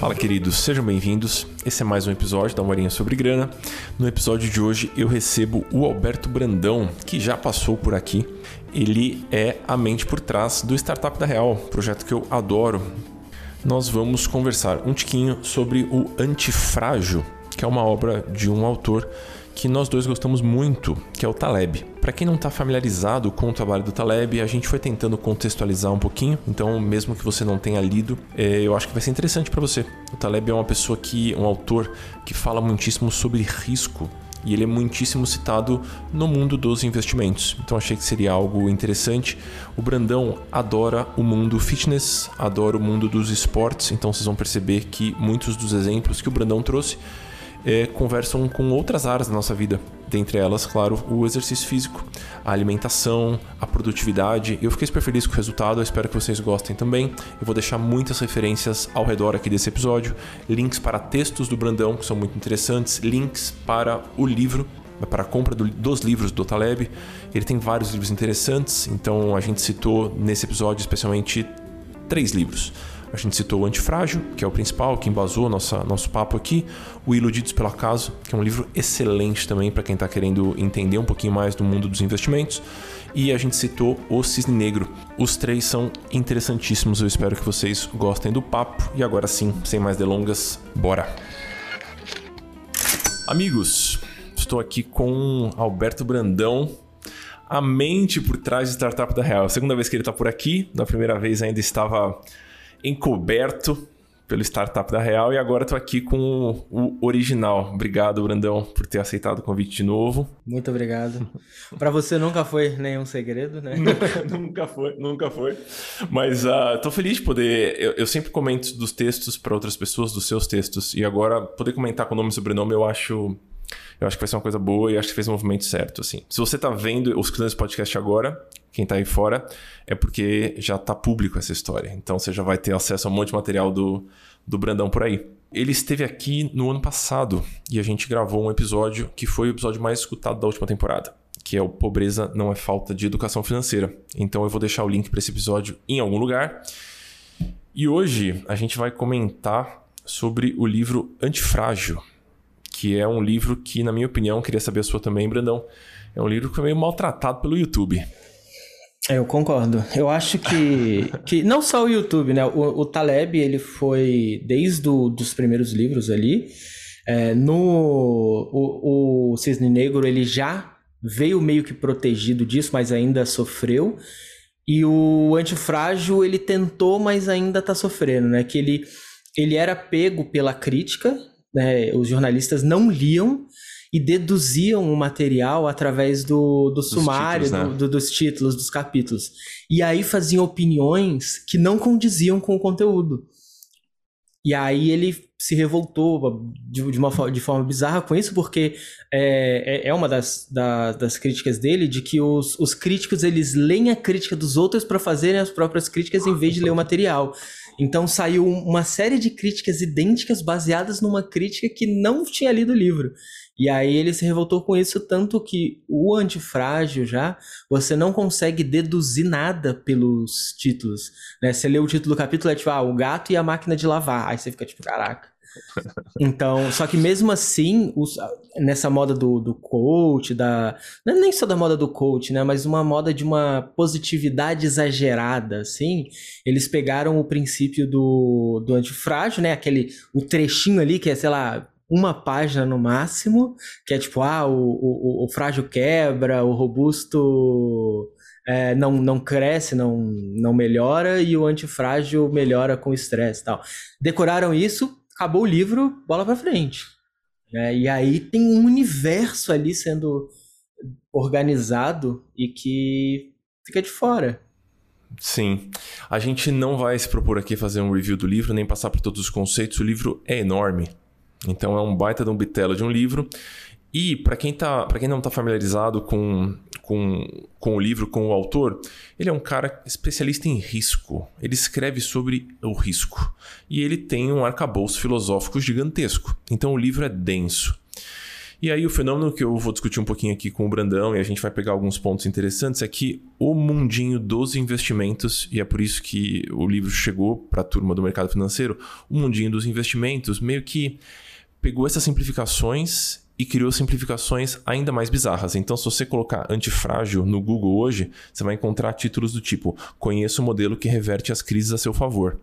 Fala, queridos, sejam bem-vindos. Esse é mais um episódio da Morinha sobre Grana. No episódio de hoje eu recebo o Alberto Brandão, que já passou por aqui. Ele é a mente por trás do Startup da Real, projeto que eu adoro. Nós vamos conversar um tiquinho sobre o Antifrágil, que é uma obra de um autor que nós dois gostamos muito, que é o Taleb. Para quem não está familiarizado com o trabalho do Taleb, a gente foi tentando contextualizar um pouquinho, então mesmo que você não tenha lido, é, eu acho que vai ser interessante para você. O Taleb é uma pessoa que, um autor que fala muitíssimo sobre risco e ele é muitíssimo citado no mundo dos investimentos. Então achei que seria algo interessante. O Brandão adora o mundo fitness, adora o mundo dos esportes, então vocês vão perceber que muitos dos exemplos que o Brandão trouxe é, conversam com outras áreas da nossa vida. Dentre elas, claro, o exercício físico, a alimentação, a produtividade. Eu fiquei super feliz com o resultado, eu espero que vocês gostem também. Eu vou deixar muitas referências ao redor aqui desse episódio, links para textos do Brandão, que são muito interessantes, links para o livro para a compra do, dos livros do Taleb. Ele tem vários livros interessantes, então a gente citou nesse episódio especialmente três livros. A gente citou o Antifrágil, que é o principal, que embasou nossa, nosso papo aqui. O Iludidos pelo Acaso, que é um livro excelente também para quem está querendo entender um pouquinho mais do mundo dos investimentos. E a gente citou o Cisne Negro. Os três são interessantíssimos, eu espero que vocês gostem do papo. E agora sim, sem mais delongas, bora! Amigos, estou aqui com Alberto Brandão, a mente por trás de Startup da Real. segunda vez que ele está por aqui, na primeira vez ainda estava encoberto pelo Startup da Real e agora estou aqui com o original. Obrigado, Brandão, por ter aceitado o convite de novo. Muito obrigado. Para você nunca foi nenhum segredo, né? nunca, nunca foi, nunca foi. Mas estou uh, feliz de poder. Eu, eu, sempre comento dos textos para outras pessoas, dos seus textos, e agora poder comentar com o nome e sobrenome eu acho. Eu acho que vai ser uma coisa boa e acho que fez o movimento certo, assim. Se você está vendo escutando esse podcast agora, quem está aí fora, é porque já está público essa história. Então você já vai ter acesso a um monte de material do, do Brandão por aí. Ele esteve aqui no ano passado e a gente gravou um episódio que foi o episódio mais escutado da última temporada, que é o Pobreza não é falta de educação financeira. Então eu vou deixar o link para esse episódio em algum lugar. E hoje a gente vai comentar sobre o livro Antifrágil, que é um livro que, na minha opinião, queria saber a sua também, Brandão, é um livro que foi meio maltratado pelo YouTube. Eu concordo. Eu acho que, que não só o YouTube, né? O, o Taleb, ele foi desde do, dos primeiros livros ali. É, no o, o Cisne Negro, ele já veio meio que protegido disso, mas ainda sofreu. E o Antifrágil, ele tentou, mas ainda tá sofrendo, né? Que ele, ele era pego pela crítica, né? Os jornalistas não liam e deduziam o material através do, do sumário, títulos, né? do, do, dos títulos, dos capítulos. E aí faziam opiniões que não condiziam com o conteúdo. E aí ele se revoltou de, de uma de forma bizarra com isso, porque é, é, é uma das, da, das críticas dele, de que os, os críticos eles leem a crítica dos outros para fazerem as próprias críticas em vez de ler o material. Então saiu uma série de críticas idênticas baseadas numa crítica que não tinha lido o livro. E aí ele se revoltou com isso, tanto que o antifrágil já, você não consegue deduzir nada pelos títulos. Né? Você lê o título do capítulo, é tipo, ah, o gato e a máquina de lavar. Aí você fica tipo, caraca. Então, só que mesmo assim, os, nessa moda do, do coach, da. Não é nem só da moda do coach, né? Mas uma moda de uma positividade exagerada, assim. Eles pegaram o princípio do, do antifrágil, né? Aquele. O trechinho ali, que é, sei lá, uma página no máximo, que é tipo, ah, o, o, o frágil quebra, o robusto é, não, não cresce, não, não melhora, e o antifrágil melhora com estresse tal. Decoraram isso, acabou o livro, bola pra frente. É, e aí tem um universo ali sendo organizado e que fica de fora. Sim. A gente não vai se propor aqui fazer um review do livro, nem passar por todos os conceitos. O livro é enorme. Então é um baita de um bitelo de um livro. E para quem, tá, quem não está familiarizado com, com, com o livro, com o autor, ele é um cara especialista em risco. Ele escreve sobre o risco. E ele tem um arcabouço filosófico gigantesco. Então o livro é denso. E aí o fenômeno que eu vou discutir um pouquinho aqui com o Brandão e a gente vai pegar alguns pontos interessantes é que o mundinho dos investimentos, e é por isso que o livro chegou para a turma do mercado financeiro, o mundinho dos investimentos meio que pegou essas simplificações e criou simplificações ainda mais bizarras. Então, se você colocar antifrágil no Google hoje, você vai encontrar títulos do tipo: Conheça o modelo que reverte as crises a seu favor.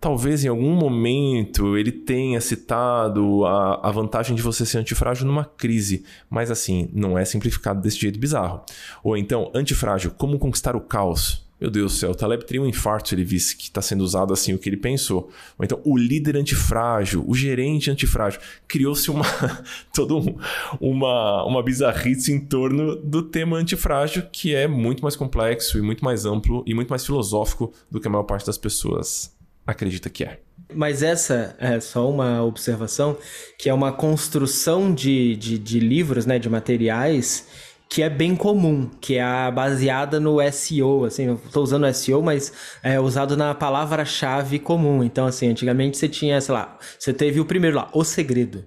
Talvez em algum momento ele tenha citado a, a vantagem de você ser antifrágil numa crise, mas assim, não é simplificado desse jeito bizarro. Ou então, antifrágil, como conquistar o caos. Meu Deus do céu, o Taleb teria um infarto se ele visse que está sendo usado assim o que ele pensou. Ou então, o líder antifrágil, o gerente antifrágil. Criou-se uma toda um, uma, uma bizarrice em torno do tema antifrágil, que é muito mais complexo e muito mais amplo e muito mais filosófico do que a maior parte das pessoas acredita que é. Mas essa é só uma observação, que é uma construção de, de, de livros, né, de materiais, que é bem comum, que é baseada no SEO, assim, eu tô usando SEO, mas é usado na palavra-chave comum. Então, assim, antigamente você tinha, sei lá, você teve o primeiro lá, O Segredo.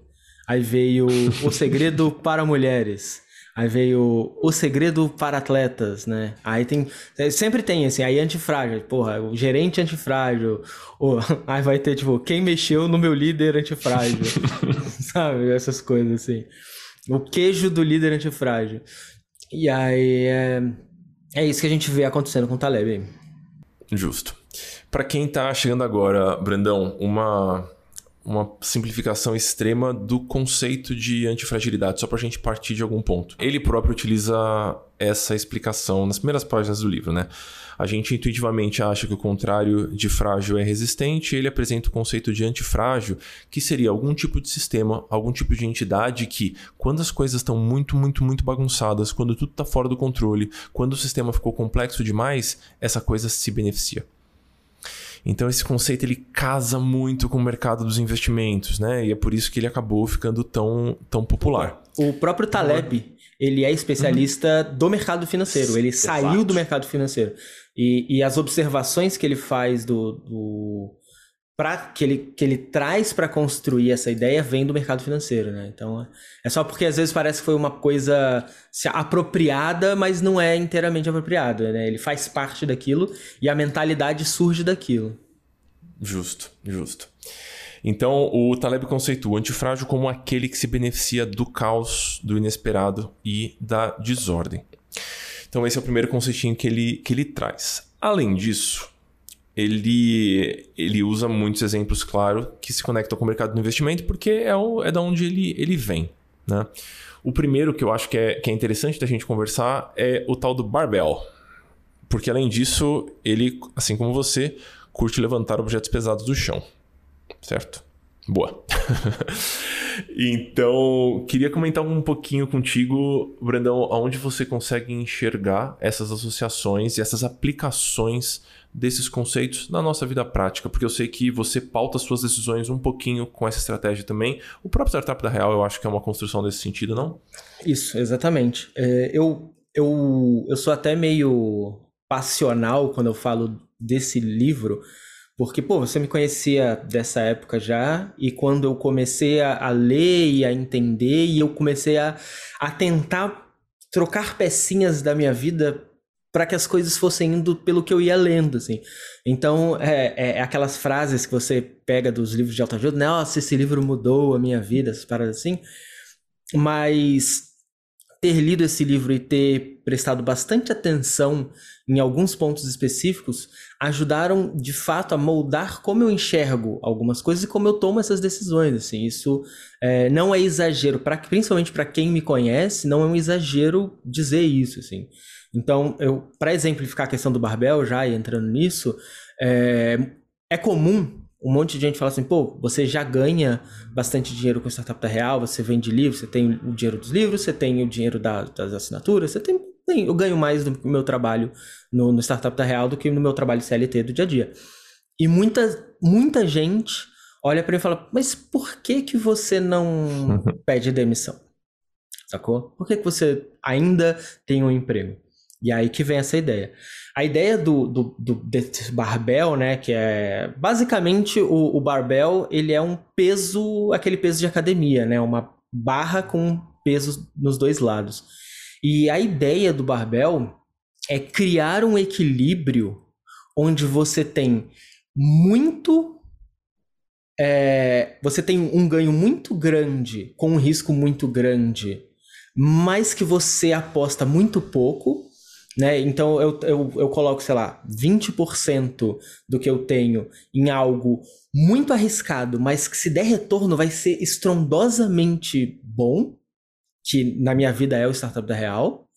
Aí veio O Segredo para Mulheres. Aí veio O Segredo para Atletas, né? Aí tem. Sempre tem, assim, aí antifrágil, porra, o gerente antifrágil. Ou, aí vai ter, tipo, quem mexeu no meu líder antifrágil. sabe? Essas coisas, assim. O queijo do líder antifrágil. E aí é. É isso que a gente vê acontecendo com o Taleb. Justo. Para quem tá chegando agora, Brandão, uma uma simplificação extrema do conceito de antifragilidade, só para a gente partir de algum ponto. Ele próprio utiliza essa explicação nas primeiras páginas do livro, né? A gente intuitivamente acha que o contrário de frágil é resistente, ele apresenta o conceito de antifrágil, que seria algum tipo de sistema, algum tipo de entidade que, quando as coisas estão muito, muito, muito bagunçadas, quando tudo está fora do controle, quando o sistema ficou complexo demais, essa coisa se beneficia. Então esse conceito ele casa muito com o mercado dos investimentos, né? E é por isso que ele acabou ficando tão, tão popular. O próprio Taleb, ele é especialista uhum. do mercado financeiro. Ele Exato. saiu do mercado financeiro. E, e as observações que ele faz do, do pra, que, ele, que ele traz para construir essa ideia vem do mercado financeiro, né? Então é só porque às vezes parece que foi uma coisa apropriada, mas não é inteiramente apropriado, né? Ele faz parte daquilo e a mentalidade surge daquilo. Justo, justo. Então, o Taleb conceitua o antifrágil como aquele que se beneficia do caos, do inesperado e da desordem. Então, esse é o primeiro conceitinho que ele, que ele traz. Além disso, ele, ele usa muitos exemplos, claro, que se conectam com o mercado do investimento, porque é, o, é da onde ele, ele vem. Né? O primeiro que eu acho que é, que é interessante da gente conversar é o tal do barbell. Porque além disso, ele, assim como você, curte levantar objetos pesados do chão. Certo? Boa. então, queria comentar um pouquinho contigo, Brandão, aonde você consegue enxergar essas associações e essas aplicações desses conceitos na nossa vida prática, porque eu sei que você pauta suas decisões um pouquinho com essa estratégia também. O próprio Startup da Real, eu acho que é uma construção desse sentido, não? Isso, exatamente. É, eu, eu, eu sou até meio passional quando eu falo desse livro, porque, pô, você me conhecia dessa época já, e quando eu comecei a, a ler e a entender, e eu comecei a, a tentar trocar pecinhas da minha vida para que as coisas fossem indo pelo que eu ia lendo, assim. Então, é, é, é, aquelas frases que você pega dos livros de autoajuda? Nossa, esse livro mudou a minha vida, essas paradas assim. Mas ter lido esse livro e ter prestado bastante atenção em alguns pontos específicos ajudaram de fato a moldar como eu enxergo algumas coisas e como eu tomo essas decisões assim. Isso é, não é exagero para principalmente para quem me conhece não é um exagero dizer isso assim. Então, eu para exemplificar a questão do barbel, já entrando nisso, é, é comum um monte de gente falar assim, pô, você já ganha bastante dinheiro com startup da real, você vende livros, você tem o dinheiro dos livros, você tem o dinheiro da, das assinaturas, você tem, tem, eu ganho mais do meu trabalho no, no startup da real do que no meu trabalho CLT do dia a dia. E muita, muita gente olha para mim e fala, mas por que que você não pede demissão? Sacou? Por que que você ainda tem um emprego? E aí que vem essa ideia. A ideia do, do, do desse barbel, né, que é basicamente o, o barbel, ele é um peso, aquele peso de academia, né, uma barra com pesos nos dois lados. E a ideia do barbell é criar um equilíbrio onde você tem muito. É, você tem um ganho muito grande com um risco muito grande, mas que você aposta muito pouco. Né? Então eu, eu, eu coloco, sei lá, 20% do que eu tenho em algo muito arriscado, mas que se der retorno vai ser estrondosamente bom, que na minha vida é o startup da Real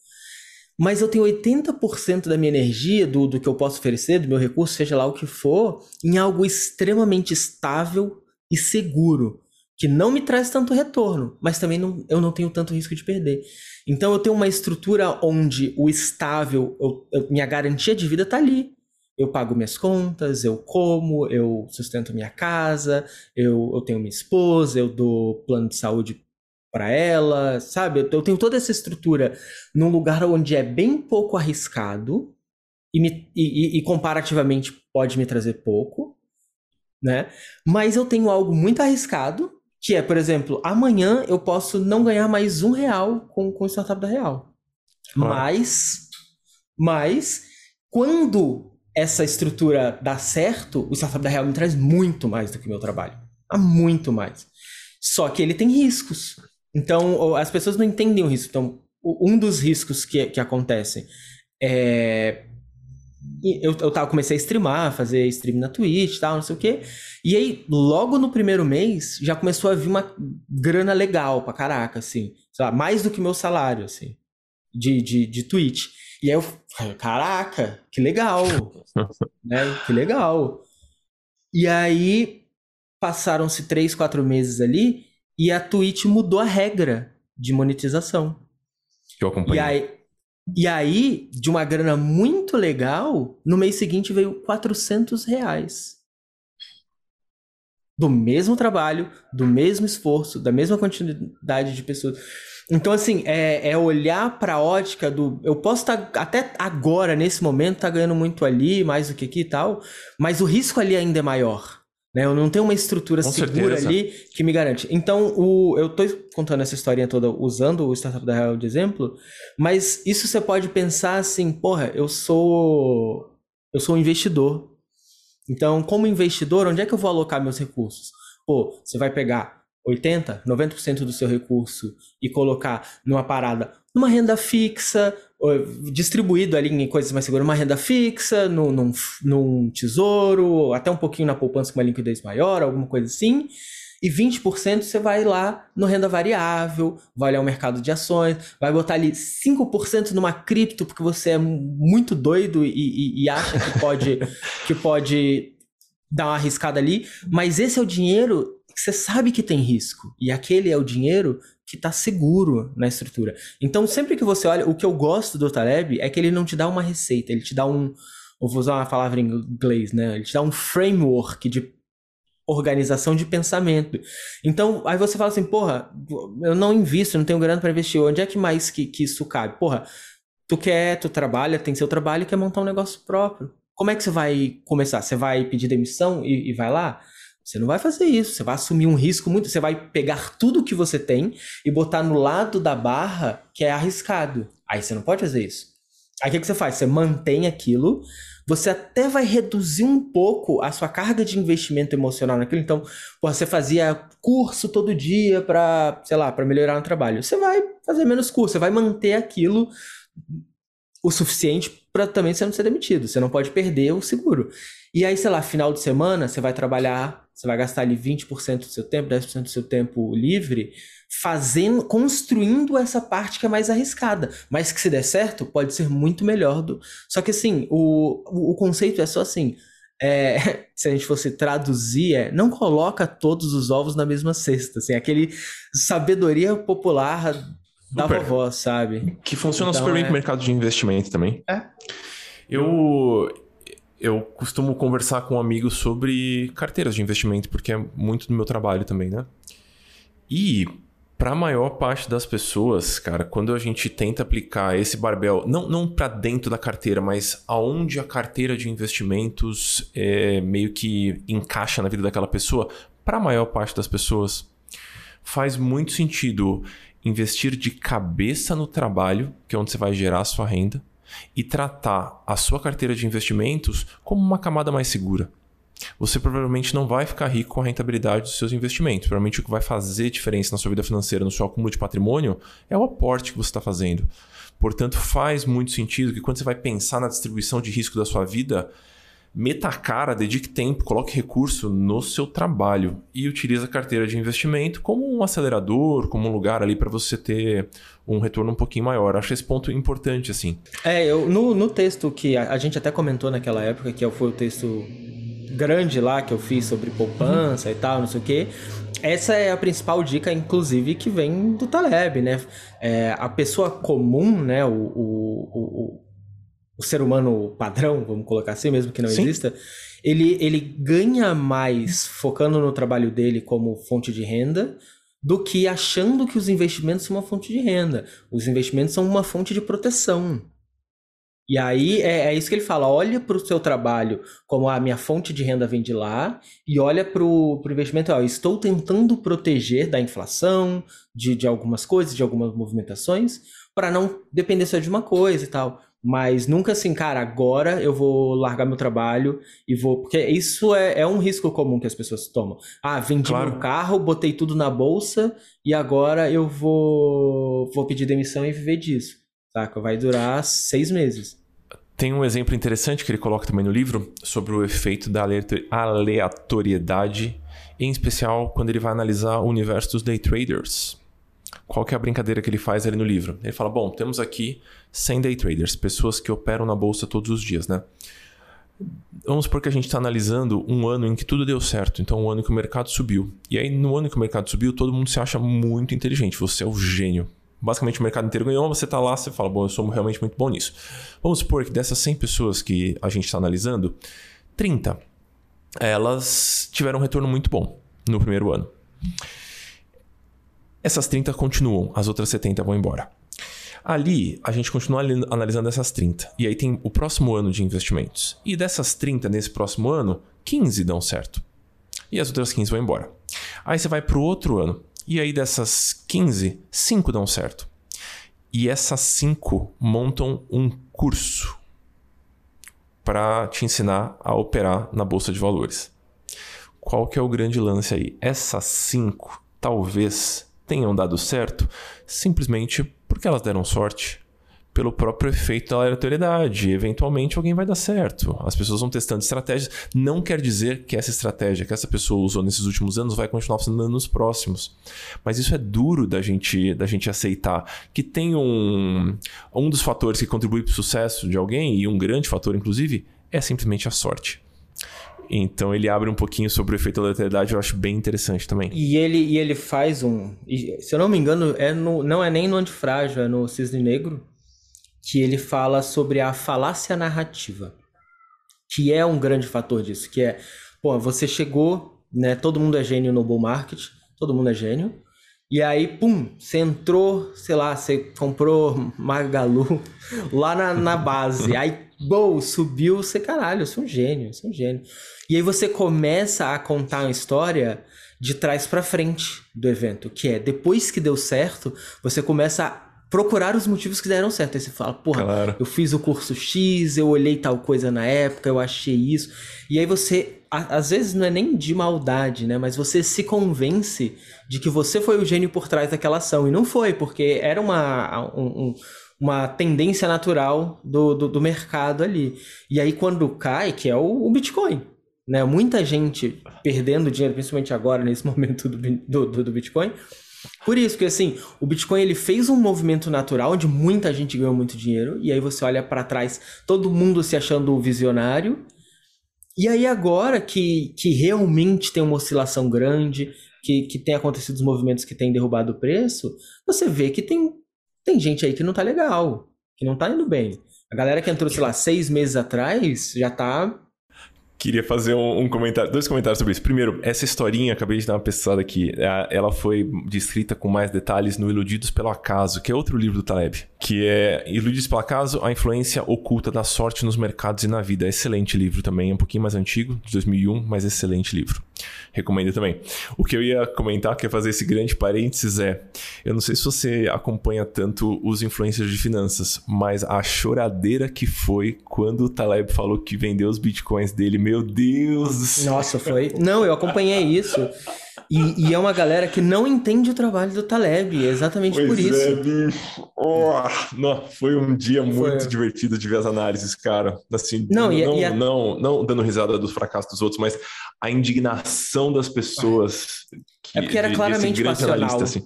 mas eu tenho 80% da minha energia, do, do que eu posso oferecer, do meu recurso, seja lá o que for, em algo extremamente estável e seguro, que não me traz tanto retorno, mas também não, eu não tenho tanto risco de perder. Então eu tenho uma estrutura onde o estável, eu, eu, minha garantia de vida está ali. Eu pago minhas contas, eu como, eu sustento minha casa, eu, eu tenho minha esposa, eu dou plano de saúde para ela, sabe? Eu tenho toda essa estrutura num lugar onde é bem pouco arriscado e, me, e, e, comparativamente pode me trazer pouco, né? Mas eu tenho algo muito arriscado, que é, por exemplo, amanhã eu posso não ganhar mais um real com, com o startup da Real. Mas, mas, quando essa estrutura dá certo, o startup da Real me traz muito mais do que o meu trabalho. Há muito mais. Só que ele tem riscos. Então, as pessoas não entendem o risco. Então, um dos riscos que, que acontecem é. Eu, eu tava, comecei a streamar, fazer stream na Twitch e tal, não sei o quê. E aí, logo no primeiro mês, já começou a vir uma grana legal pra caraca, assim. Lá, mais do que meu salário, assim, de, de, de Twitch. E aí eu falei, caraca, que legal, né? Que legal. E aí, passaram-se três, quatro meses ali, e a Twitch mudou a regra de monetização. Que eu acompanhei. E aí, e aí, de uma grana muito legal, no mês seguinte veio 400 reais. Do mesmo trabalho, do mesmo esforço, da mesma quantidade de pessoas. Então, assim, é, é olhar para a ótica do. Eu posso estar, tá, até agora, nesse momento, tá ganhando muito ali, mais do que aqui e tal, mas o risco ali ainda é maior. Né? Eu não tenho uma estrutura Com segura certeza. ali que me garante. Então, o, eu estou contando essa historinha toda usando o Startup da Real de exemplo, mas isso você pode pensar assim, porra, eu sou eu sou um investidor. Então, como investidor, onde é que eu vou alocar meus recursos? Pô, você vai pegar 80, 90% do seu recurso e colocar numa parada, numa renda fixa, distribuído ali em coisas mais seguras, uma renda fixa, num, num, num, tesouro, até um pouquinho na poupança com uma liquidez maior, alguma coisa assim. E 20% você vai lá no renda variável, vai olhar o mercado de ações, vai botar ali 5% numa cripto, porque você é muito doido e, e, e acha que pode, que pode dar uma arriscada ali. Mas esse é o dinheiro que você sabe que tem risco. E aquele é o dinheiro que está seguro na estrutura. Então, sempre que você olha, o que eu gosto do Taleb é que ele não te dá uma receita, ele te dá um. Eu vou usar uma palavra em inglês, né? Ele te dá um framework de organização de pensamento. Então, aí você fala assim, porra, eu não invisto, não tenho grana para investir. Onde é que mais que, que isso cabe? Porra, tu quer, tu trabalha, tem seu trabalho e quer montar um negócio próprio. Como é que você vai começar? Você vai pedir demissão e, e vai lá? Você não vai fazer isso, você vai assumir um risco muito. Você vai pegar tudo que você tem e botar no lado da barra que é arriscado. Aí você não pode fazer isso. Aí o que, você faz? Você mantém aquilo, você até vai reduzir um pouco a sua carga de investimento emocional naquilo. Então, pô, você fazia curso todo dia para, sei lá, para melhorar no trabalho. Você vai fazer menos curso, você vai manter aquilo o suficiente para também você não ser demitido. Você não pode perder o seguro. E aí, sei lá, final de semana, você vai trabalhar, você vai gastar ali 20% do seu tempo, 10% do seu tempo livre, fazendo, construindo essa parte que é mais arriscada. Mas que se der certo, pode ser muito melhor do. Só que assim, o, o, conceito é só assim. É, se a gente fosse traduzir, é, não coloca todos os ovos na mesma cesta, assim, aquele sabedoria popular da super. vovó, sabe? Que funciona então, super bem é... com o mercado de investimento também. É. Eu, eu costumo conversar com amigos sobre carteiras de investimento, porque é muito do meu trabalho também, né? E para a maior parte das pessoas, cara, quando a gente tenta aplicar esse barbel, não, não para dentro da carteira, mas aonde a carteira de investimentos é, meio que encaixa na vida daquela pessoa, para a maior parte das pessoas, faz muito sentido investir de cabeça no trabalho, que é onde você vai gerar a sua renda, e tratar a sua carteira de investimentos como uma camada mais segura. Você provavelmente não vai ficar rico com a rentabilidade dos seus investimentos. Provavelmente o que vai fazer diferença na sua vida financeira, no seu acúmulo de patrimônio, é o aporte que você está fazendo. Portanto, faz muito sentido que quando você vai pensar na distribuição de risco da sua vida, meta a cara, dedique tempo, coloque recurso no seu trabalho e utilize a carteira de investimento como um acelerador, como um lugar ali para você ter um retorno um pouquinho maior. Acho esse ponto importante, assim. É, eu, no, no texto que a, a gente até comentou naquela época, que foi o texto grande lá que eu fiz sobre poupança uhum. e tal, não sei o quê. Essa é a principal dica, inclusive, que vem do Taleb, né? É, a pessoa comum, né? O, o, o, o ser humano padrão, vamos colocar assim, mesmo que não Sim. exista, ele, ele ganha mais focando no trabalho dele como fonte de renda do que achando que os investimentos são uma fonte de renda. Os investimentos são uma fonte de proteção. E aí é, é, isso que ele fala: olha para o seu trabalho como a minha fonte de renda vem de lá, e olha para o investimento. Ó, estou tentando proteger da inflação, de, de algumas coisas, de algumas movimentações, para não depender só de uma coisa e tal. Mas nunca assim, cara, agora eu vou largar meu trabalho e vou. Porque isso é, é um risco comum que as pessoas tomam. Ah, vendi claro. meu carro, botei tudo na bolsa e agora eu vou, vou pedir demissão e viver disso. Saca? Vai durar seis meses. Tem um exemplo interessante que ele coloca também no livro sobre o efeito da aleatoriedade, em especial quando ele vai analisar o universo dos day traders. Qual que é a brincadeira que ele faz ali no livro? Ele fala: bom, temos aqui 100 day traders, pessoas que operam na bolsa todos os dias, né? Vamos supor que a gente está analisando um ano em que tudo deu certo, então um ano que o mercado subiu. E aí, no ano que o mercado subiu, todo mundo se acha muito inteligente, você é o gênio. Basicamente, o mercado inteiro ganhou, você está lá, você fala, bom, eu sou realmente muito bom nisso. Vamos supor que dessas 100 pessoas que a gente está analisando, 30 elas tiveram um retorno muito bom no primeiro ano. Essas 30 continuam, as outras 70 vão embora. Ali, a gente continua analisando essas 30. E aí tem o próximo ano de investimentos. E dessas 30 nesse próximo ano, 15 dão certo. E as outras 15 vão embora. Aí você vai para o outro ano. E aí dessas 15, 5 dão certo. E essas 5 montam um curso para te ensinar a operar na bolsa de valores. Qual que é o grande lance aí? Essas 5 talvez tenham dado certo simplesmente porque elas deram sorte pelo próprio efeito da aleatoriedade. Eventualmente alguém vai dar certo. As pessoas vão testando estratégias. Não quer dizer que essa estratégia que essa pessoa usou nesses últimos anos vai continuar funcionando nos próximos. Mas isso é duro da gente, da gente aceitar. Que tem um, um dos fatores que contribui para o sucesso de alguém, e um grande fator, inclusive, é simplesmente a sorte. Então ele abre um pouquinho sobre o efeito da aleatoriedade, eu acho bem interessante também. E ele, e ele faz um. Se eu não me engano, é no, não é nem no Antifrágil, é no Cisne Negro, que ele fala sobre a falácia narrativa. Que é um grande fator disso. Que é, pô, você chegou, né? Todo mundo é gênio no bull market, todo mundo é gênio. E aí, pum, você entrou, sei lá, você comprou Magalu lá na, na base. aí, boa, subiu, você, caralho, eu sou um gênio, eu sou um gênio. E aí você começa a contar uma história de trás para frente do evento, que é depois que deu certo, você começa a procurar os motivos que deram certo. Aí você fala, porra, claro. eu fiz o curso X, eu olhei tal coisa na época, eu achei isso. E aí você, às vezes não é nem de maldade, né? Mas você se convence de que você foi o gênio por trás daquela ação. E não foi, porque era uma, um, uma tendência natural do, do, do, mercado ali. E aí quando cai, que é o, o Bitcoin. Né? Muita gente perdendo dinheiro, principalmente agora, nesse momento do, do, do Bitcoin, por isso que assim, o Bitcoin ele fez um movimento natural onde muita gente ganhou muito dinheiro e aí você olha para trás, todo mundo se achando visionário. E aí agora que, que realmente tem uma oscilação grande, que, que tem acontecido os movimentos que têm derrubado o preço, você vê que tem, tem gente aí que não tá legal, que não tá indo bem. A galera que entrou, sei lá, seis meses atrás já tá Queria fazer um, um, comentário, dois comentários sobre isso. Primeiro, essa historinha, acabei de dar uma pesquisada aqui, ela foi descrita com mais detalhes no Iludidos pelo Acaso, que é outro livro do Taleb, que é Iludidos pelo Acaso, a influência oculta da sorte nos mercados e na vida. Excelente livro também, é um pouquinho mais antigo, de 2001, mas excelente livro. Recomendo também. O que eu ia comentar, que é fazer esse grande parênteses, é: eu não sei se você acompanha tanto os influencers de finanças, mas a choradeira que foi quando o Taleb falou que vendeu os bitcoins dele, meu Deus do céu. Nossa, foi. Não, eu acompanhei isso. E, e, é uma galera que não entende o trabalho do Taleb, exatamente pois por é, isso. É, bicho. Oh, não, foi um dia muito divertido de ver as análises, cara. Assim, não, e, não, e a... não, não dando risada dos fracassos dos outros, mas a indignação das pessoas. Que, é porque era claramente passional. Assim.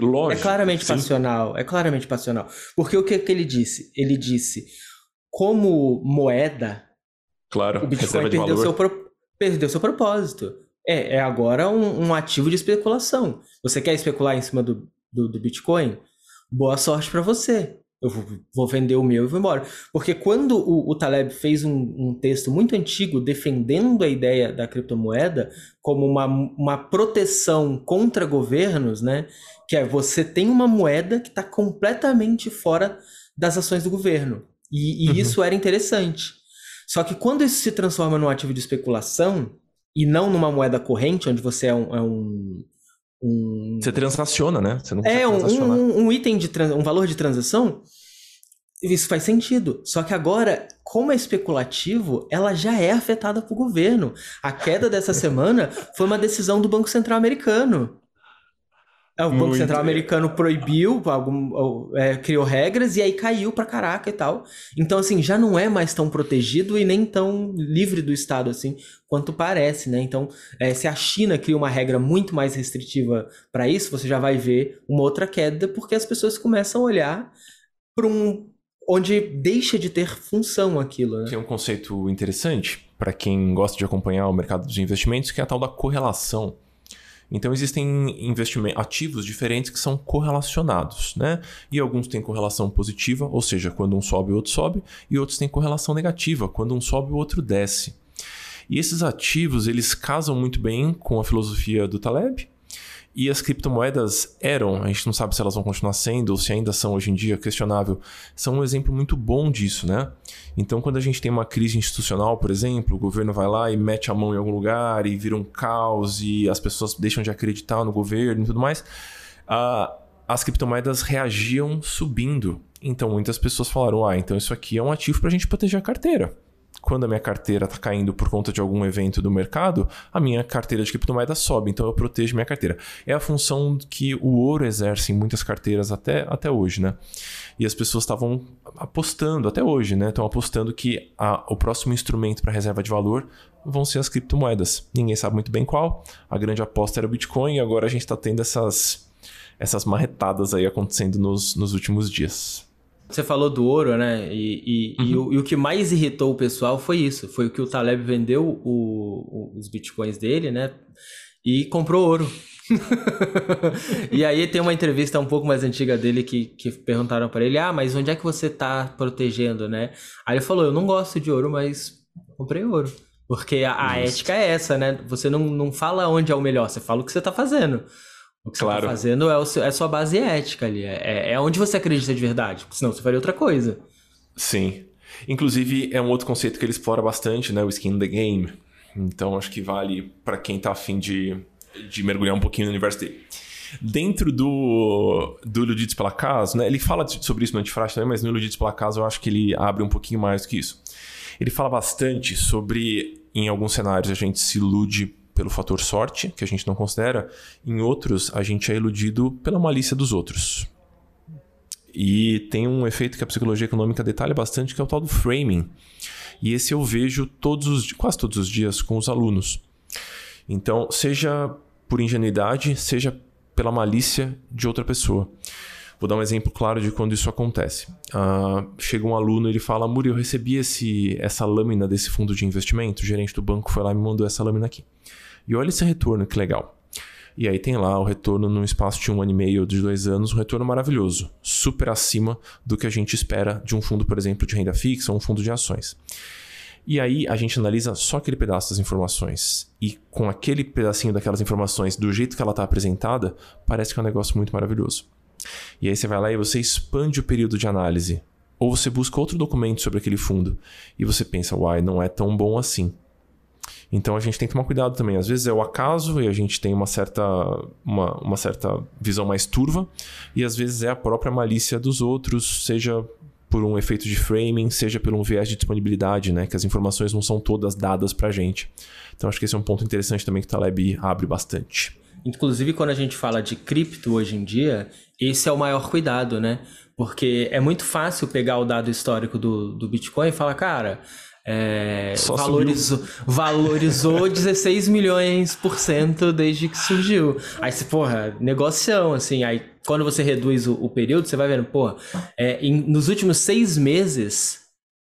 Lógico. É claramente sim. passional. É claramente passional. Porque o que, que ele disse? Ele disse: como moeda, claro, o Bitcoin perdeu seu, pro... perdeu seu propósito. É, é agora um, um, ativo de especulação. Você quer especular em cima do, do, do Bitcoin? Boa sorte para você. Eu vou vender o meu e vou embora. Porque quando o, o Taleb fez um, um, texto muito antigo defendendo a ideia da criptomoeda como uma, uma proteção contra governos, né? Que é você tem uma moeda que está completamente fora das ações do governo. E, e uhum. isso era interessante. Só que quando isso se transforma num ativo de especulação, e não numa moeda corrente, onde você é um. É um, um... Você transaciona, né? Você não é um, um, item de trans... um valor de transação. Isso faz sentido. Só que agora, como é especulativo, ela já é afetada por governo. A queda dessa semana foi uma decisão do Banco Central americano. É, o Banco Muito Central americano proibiu, algum, é, criou regras e aí caiu pra caraca e tal. Então, assim, já não é mais tão protegido e nem tão livre do Estado, assim, quanto parece, né? Então, é, se a China cria uma regra muito mais restritiva para isso, você já vai ver uma outra queda, porque as pessoas começam a olhar para um. onde deixa de ter função aquilo, né? Tem um conceito interessante para quem gosta de acompanhar o mercado dos investimentos, que é a tal da correlação. Então existem investimentos ativos diferentes que são correlacionados, né? E alguns têm correlação positiva, ou seja, quando um sobe o outro sobe, e outros têm correlação negativa, quando um sobe o outro desce. E esses ativos, eles casam muito bem com a filosofia do Taleb, e as criptomoedas eram, a gente não sabe se elas vão continuar sendo ou se ainda são hoje em dia, questionável, são um exemplo muito bom disso, né? Então, quando a gente tem uma crise institucional, por exemplo, o governo vai lá e mete a mão em algum lugar e vira um caos e as pessoas deixam de acreditar no governo e tudo mais, as criptomoedas reagiam subindo. Então, muitas pessoas falaram: ah, então isso aqui é um ativo para a gente proteger a carteira quando a minha carteira está caindo por conta de algum evento do mercado, a minha carteira de criptomoeda sobe, então eu protejo minha carteira. É a função que o ouro exerce em muitas carteiras até, até hoje, né? E as pessoas estavam apostando, até hoje, né? Estão apostando que a, o próximo instrumento para reserva de valor vão ser as criptomoedas. Ninguém sabe muito bem qual. A grande aposta era o Bitcoin e agora a gente está tendo essas, essas marretadas aí acontecendo nos, nos últimos dias. Você falou do ouro, né? E, e, uhum. e, o, e, o, que mais irritou o pessoal foi isso. Foi o que o Taleb vendeu o, o, os bitcoins dele, né? E comprou ouro. e aí tem uma entrevista um pouco mais antiga dele que, que perguntaram para ele: Ah, mas onde é que você tá protegendo, né? Aí ele falou: Eu não gosto de ouro, mas comprei ouro. Porque a, a ética é essa, né? Você não, não fala onde é o melhor, você fala o que você tá fazendo. O que claro. você tá fazendo é, o seu, é a sua base ética ali. É, é, é onde você acredita de verdade. Senão você faria outra coisa. Sim. Inclusive, é um outro conceito que ele explora bastante, né? O skin in the game. Então, acho que vale para quem tá afim de, de mergulhar um pouquinho no universo dele. Dentro do, do Iludidos pela Casa, né? Ele fala sobre isso no Antifrágil também, mas no Iludidos pela Casa eu acho que ele abre um pouquinho mais do que isso. Ele fala bastante sobre, em alguns cenários, a gente se ilude pelo fator sorte, que a gente não considera, em outros a gente é iludido pela malícia dos outros. E tem um efeito que a psicologia econômica detalha bastante, que é o tal do framing. E esse eu vejo todos os, quase todos os dias com os alunos. Então, seja por ingenuidade, seja pela malícia de outra pessoa. Vou dar um exemplo claro de quando isso acontece. Uh, chega um aluno ele fala: Muri, eu recebi esse, essa lâmina desse fundo de investimento. O gerente do banco foi lá e me mandou essa lâmina aqui. E olha esse retorno, que legal. E aí tem lá o retorno num espaço de um ano e meio, de dois anos, um retorno maravilhoso, super acima do que a gente espera de um fundo, por exemplo, de renda fixa ou um fundo de ações. E aí a gente analisa só aquele pedaço das informações. E com aquele pedacinho daquelas informações, do jeito que ela está apresentada, parece que é um negócio muito maravilhoso. E aí você vai lá e você expande o período de análise. Ou você busca outro documento sobre aquele fundo. E você pensa, uai, não é tão bom assim. Então a gente tem que tomar cuidado também. Às vezes é o acaso e a gente tem uma certa, uma, uma certa visão mais turva, e às vezes é a própria malícia dos outros, seja por um efeito de framing, seja por um viés de disponibilidade, né? Que as informações não são todas dadas pra gente. Então acho que esse é um ponto interessante também que o Taleb abre bastante. Inclusive, quando a gente fala de cripto hoje em dia, esse é o maior cuidado, né? Porque é muito fácil pegar o dado histórico do, do Bitcoin e falar, cara, é, valorizou, valorizou 16 milhões por cento desde que surgiu. Aí você, porra, negocião, assim. Aí quando você reduz o, o período, você vai vendo, porra, é, em, nos últimos seis meses,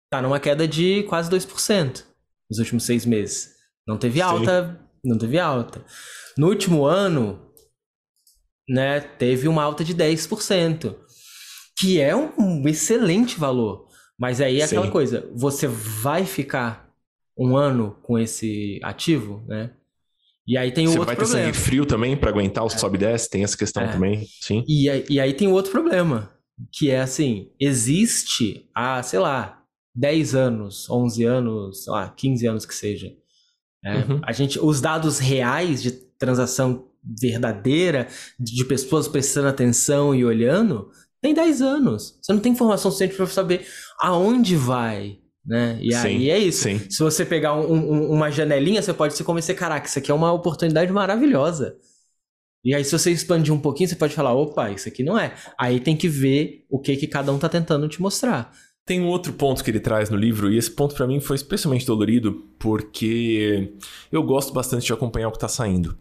tá numa queda de quase 2%. Nos últimos seis meses. Não teve alta, Sim. não teve alta. No último ano, né, teve uma alta de 10%, que é um, excelente valor. Mas aí é aquela Sim. coisa, você vai ficar um ano com esse ativo, né? E aí tem o outro problema. Você vai ter sangue frio também para aguentar o é. sobe e desce, tem essa questão é. também, sim. E aí, e aí tem o outro problema, que é assim, existe há, sei lá, 10 anos, 11 anos, sei lá, 15 anos que seja. Né? Uhum. A gente, os dados reais de transação verdadeira, de pessoas prestando atenção e olhando, tem 10 anos. Você não tem informação suficiente para saber aonde vai, né? E sim, aí é isso. Sim. Se você pegar um, um, uma janelinha, você pode se convencer, caraca, isso aqui é uma oportunidade maravilhosa. E aí, se você expandir um pouquinho, você pode falar, opa, isso aqui não é. Aí tem que ver o que, que cada um tá tentando te mostrar. Tem um outro ponto que ele traz no livro, e esse ponto para mim foi especialmente dolorido, porque eu gosto bastante de acompanhar o que tá saindo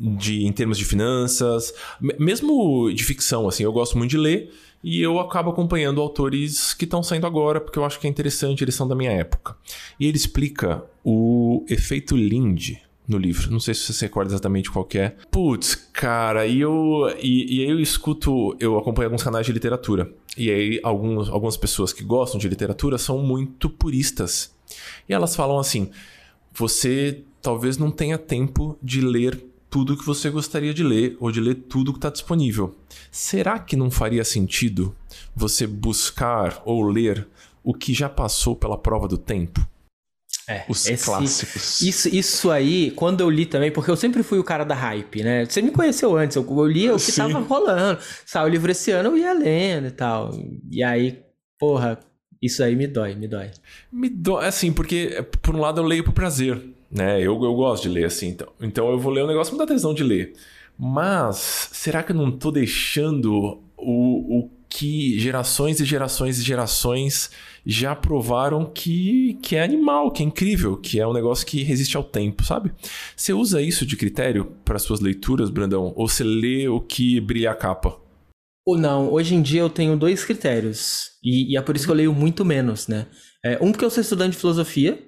de em termos de finanças, mesmo de ficção, assim, eu gosto muito de ler e eu acabo acompanhando autores que estão saindo agora porque eu acho que é interessante, eles são da minha época. E ele explica o efeito Lindy no livro. Não sei se você se recorda exatamente qual é. Putz, cara, e eu e, e eu escuto, eu acompanho alguns canais de literatura. E aí alguns, algumas pessoas que gostam de literatura são muito puristas. E elas falam assim: você talvez não tenha tempo de ler tudo que você gostaria de ler ou de ler tudo que está disponível. Será que não faria sentido você buscar ou ler o que já passou pela prova do tempo? É, Os esse, clássicos. Isso, isso aí, quando eu li também, porque eu sempre fui o cara da hype, né? Você me conheceu antes, eu, eu li o que Sim. tava rolando. Saiu o livro esse ano, eu ia lendo e tal. E aí, porra, isso aí me dói, me dói. Me dói, assim, porque por um lado eu leio por prazer né? Eu, eu gosto de ler assim, então. Então eu vou ler um negócio que me dá tesão de ler. Mas será que eu não tô deixando o, o que gerações e gerações e gerações já provaram que, que é animal, que é incrível, que é um negócio que resiste ao tempo, sabe? Você usa isso de critério para suas leituras, Brandão? Ou você lê o que brilha a capa? Ou não, hoje em dia eu tenho dois critérios. E, e é por isso que eu leio muito menos, né? É, um, porque eu sou estudante de filosofia,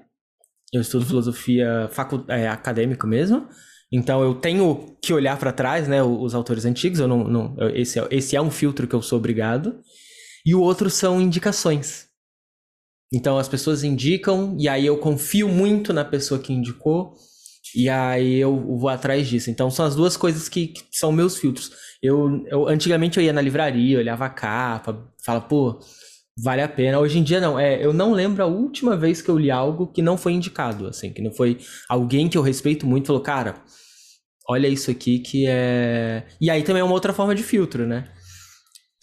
eu estudo filosofia é, acadêmico mesmo. Então eu tenho que olhar para trás, né, os autores antigos. Eu não, não esse, é, esse é um filtro que eu sou obrigado. E o outro são indicações. Então as pessoas indicam e aí eu confio muito na pessoa que indicou e aí eu vou atrás disso. Então são as duas coisas que, que são meus filtros. Eu, eu antigamente eu ia na livraria, olhava a capa, fala pô, vale a pena. Hoje em dia não. É, eu não lembro a última vez que eu li algo que não foi indicado, assim, que não foi alguém que eu respeito muito falou, cara, olha isso aqui que é. E aí também é uma outra forma de filtro, né?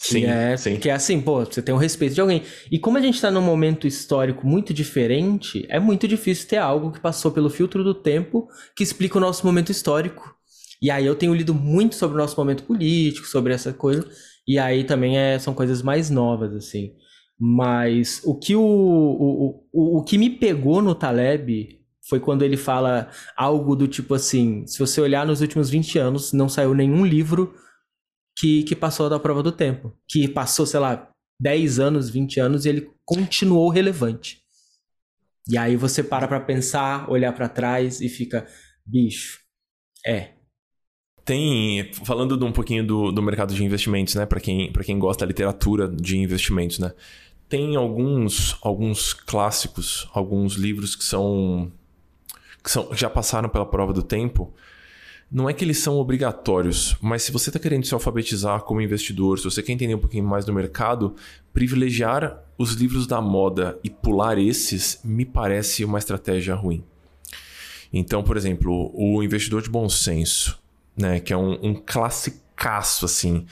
Que sim, é, sim. Que é assim, pô, você tem o respeito de alguém. E como a gente tá num momento histórico muito diferente, é muito difícil ter algo que passou pelo filtro do tempo que explica o nosso momento histórico. E aí eu tenho lido muito sobre o nosso momento político, sobre essa coisa. E aí também é, são coisas mais novas, assim. Mas o que, o, o, o, o que me pegou no Taleb foi quando ele fala algo do tipo assim: se você olhar nos últimos 20 anos, não saiu nenhum livro que, que passou da prova do tempo. Que passou, sei lá, 10 anos, 20 anos e ele continuou relevante. E aí você para pra pensar, olhar para trás e fica, bicho, é. Tem, falando de um pouquinho do, do mercado de investimentos, né, para quem, pra quem gosta da literatura de investimentos, né, tem alguns, alguns clássicos, alguns livros que são que são, já passaram pela prova do tempo. Não é que eles são obrigatórios, mas se você está querendo se alfabetizar como investidor, se você quer entender um pouquinho mais do mercado, privilegiar os livros da moda e pular esses me parece uma estratégia ruim. Então, por exemplo, o Investidor de Bom Senso, né, que é um, um classicaço assim,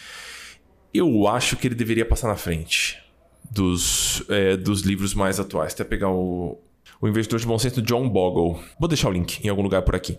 eu acho que ele deveria passar na frente dos, é, dos livros mais atuais. Até pegar o, o Investidor de Bom Senso John Bogle. Vou deixar o link em algum lugar por aqui.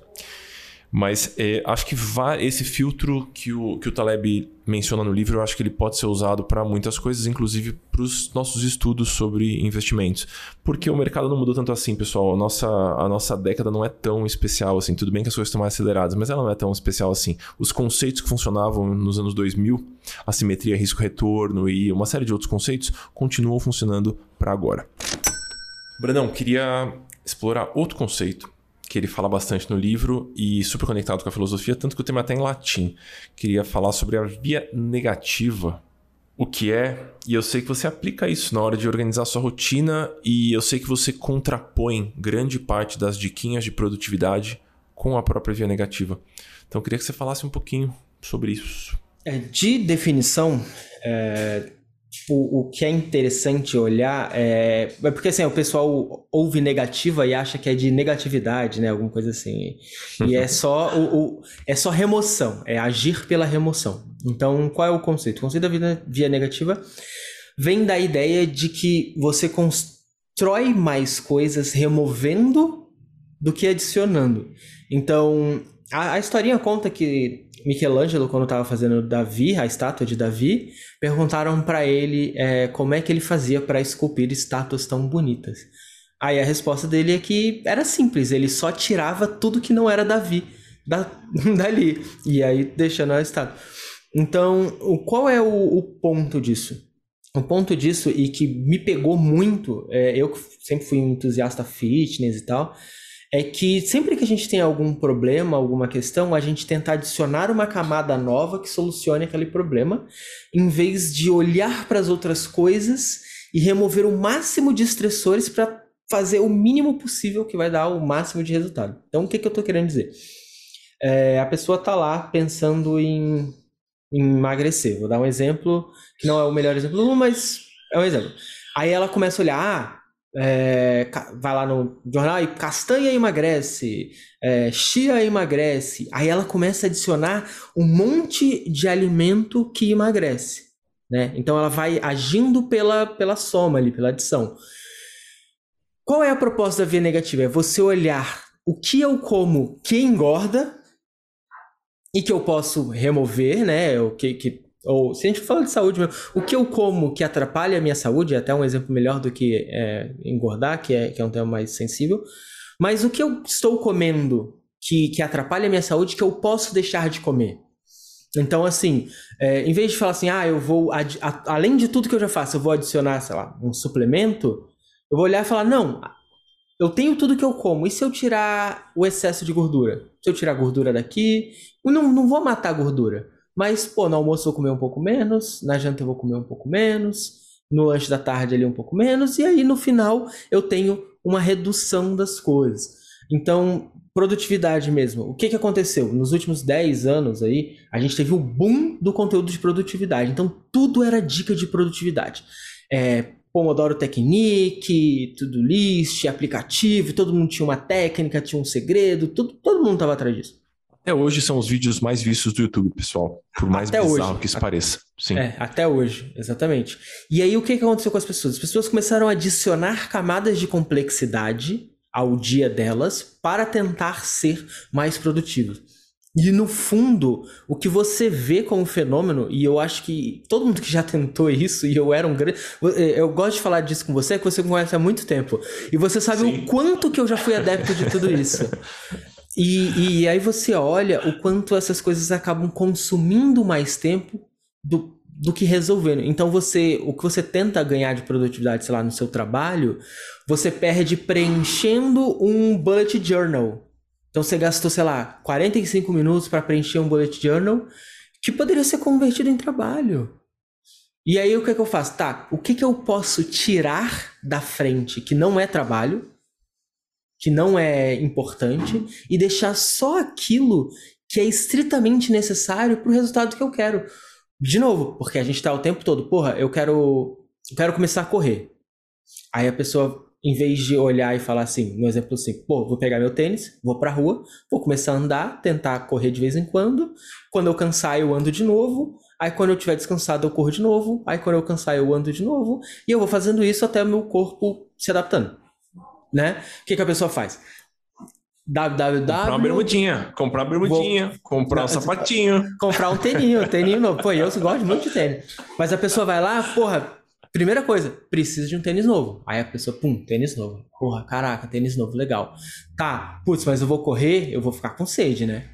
Mas é, acho que esse filtro que o, que o Taleb menciona no livro, eu acho que ele pode ser usado para muitas coisas, inclusive para os nossos estudos sobre investimentos. Porque o mercado não mudou tanto assim, pessoal. A nossa, a nossa década não é tão especial assim. Tudo bem que as coisas estão mais aceleradas, mas ela não é tão especial assim. Os conceitos que funcionavam nos anos 2000, assimetria, risco-retorno e uma série de outros conceitos, continuam funcionando para agora. Brandão, queria explorar outro conceito que ele fala bastante no livro e super conectado com a filosofia, tanto que o tema é até em latim. Queria falar sobre a via negativa, o que é, e eu sei que você aplica isso na hora de organizar sua rotina e eu sei que você contrapõe grande parte das diquinhas de produtividade com a própria via negativa. Então eu queria que você falasse um pouquinho sobre isso. É, de definição, é, o, o que é interessante olhar é, é. Porque assim, o pessoal ouve negativa e acha que é de negatividade, né? Alguma coisa assim. E é só, o, o, é só remoção, é agir pela remoção. Então, qual é o conceito? O conceito da via, via negativa vem da ideia de que você constrói mais coisas removendo do que adicionando. Então, a, a historinha conta que Michelangelo, quando estava fazendo Davi, a estátua de Davi, perguntaram para ele é, como é que ele fazia para esculpir estátuas tão bonitas. Aí a resposta dele é que era simples, ele só tirava tudo que não era Davi da, dali, e aí deixando a estátua. Então, qual é o, o ponto disso? O ponto disso, e que me pegou muito, é, eu sempre fui um entusiasta fitness e tal, é que sempre que a gente tem algum problema, alguma questão, a gente tenta adicionar uma camada nova que solucione aquele problema, em vez de olhar para as outras coisas e remover o máximo de estressores para fazer o mínimo possível que vai dar o máximo de resultado. Então, o que, que eu estou querendo dizer? É, a pessoa está lá pensando em, em emagrecer. Vou dar um exemplo que não é o melhor exemplo, mas é um exemplo. Aí ela começa a olhar, ah, é, vai lá no jornal e castanha emagrece, é, chia emagrece. Aí ela começa a adicionar um monte de alimento que emagrece. Né? Então ela vai agindo pela, pela soma ali, pela adição. Qual é a proposta da via negativa? É você olhar o que eu como que engorda e que eu posso remover, né? O que, que ou se a gente fala de saúde mesmo, o que eu como que atrapalha a minha saúde, é até um exemplo melhor do que é, engordar, que é, que é um tema mais sensível. Mas o que eu estou comendo que, que atrapalha a minha saúde, que eu posso deixar de comer. Então, assim, é, em vez de falar assim, ah, eu vou, além de tudo que eu já faço, eu vou adicionar, sei lá, um suplemento, eu vou olhar e falar, não, eu tenho tudo que eu como, e se eu tirar o excesso de gordura? Se eu tirar a gordura daqui, eu não, não vou matar a gordura. Mas, pô, no almoço eu vou comer um pouco menos, na janta eu vou comer um pouco menos, no lanche da tarde ali um pouco menos, e aí no final eu tenho uma redução das coisas. Então, produtividade mesmo. O que, que aconteceu? Nos últimos 10 anos aí, a gente teve o boom do conteúdo de produtividade. Então, tudo era dica de produtividade. É, Pomodoro Technique, Tudo List, aplicativo, todo mundo tinha uma técnica, tinha um segredo, tudo, todo mundo estava atrás disso. Até hoje são os vídeos mais vistos do YouTube, pessoal. Por mais até bizarro hoje. que isso pareça. Sim. É, até hoje, exatamente. E aí o que, que aconteceu com as pessoas? As pessoas começaram a adicionar camadas de complexidade ao dia delas para tentar ser mais produtivas. E no fundo, o que você vê como fenômeno, e eu acho que todo mundo que já tentou isso, e eu era um grande. Eu gosto de falar disso com você, que você conhece há muito tempo. E você sabe Sim. o quanto que eu já fui adepto de tudo isso. E, e aí você olha o quanto essas coisas acabam consumindo mais tempo do, do que resolvendo. Então você, o que você tenta ganhar de produtividade, sei lá, no seu trabalho, você perde preenchendo um bullet journal. Então você gastou, sei lá, 45 minutos para preencher um bullet journal que poderia ser convertido em trabalho. E aí o que, é que eu faço? Tá, o que, que eu posso tirar da frente que não é trabalho, que não é importante, e deixar só aquilo que é estritamente necessário para o resultado que eu quero. De novo, porque a gente tá o tempo todo, porra, eu quero, eu quero começar a correr. Aí a pessoa, em vez de olhar e falar assim, no exemplo assim, pô, vou pegar meu tênis, vou pra rua, vou começar a andar, tentar correr de vez em quando. Quando eu cansar, eu ando de novo. Aí quando eu tiver descansado, eu corro de novo. Aí quando eu cansar, eu ando de novo. E eu vou fazendo isso até o meu corpo se adaptando. Né? O que, que a pessoa faz? www. Comprar uma bermudinha, comprar uma bermudinha, Vou... comprar um sapatinho. Comprar um teninho, teninho novo. Pô, eu gosto muito de tênis. Mas a pessoa vai lá, porra, primeira coisa, precisa de um tênis novo. Aí a pessoa, pum, tênis novo. Porra, caraca, tênis novo, legal. Tá, putz, mas eu vou correr, eu vou ficar com sede, né?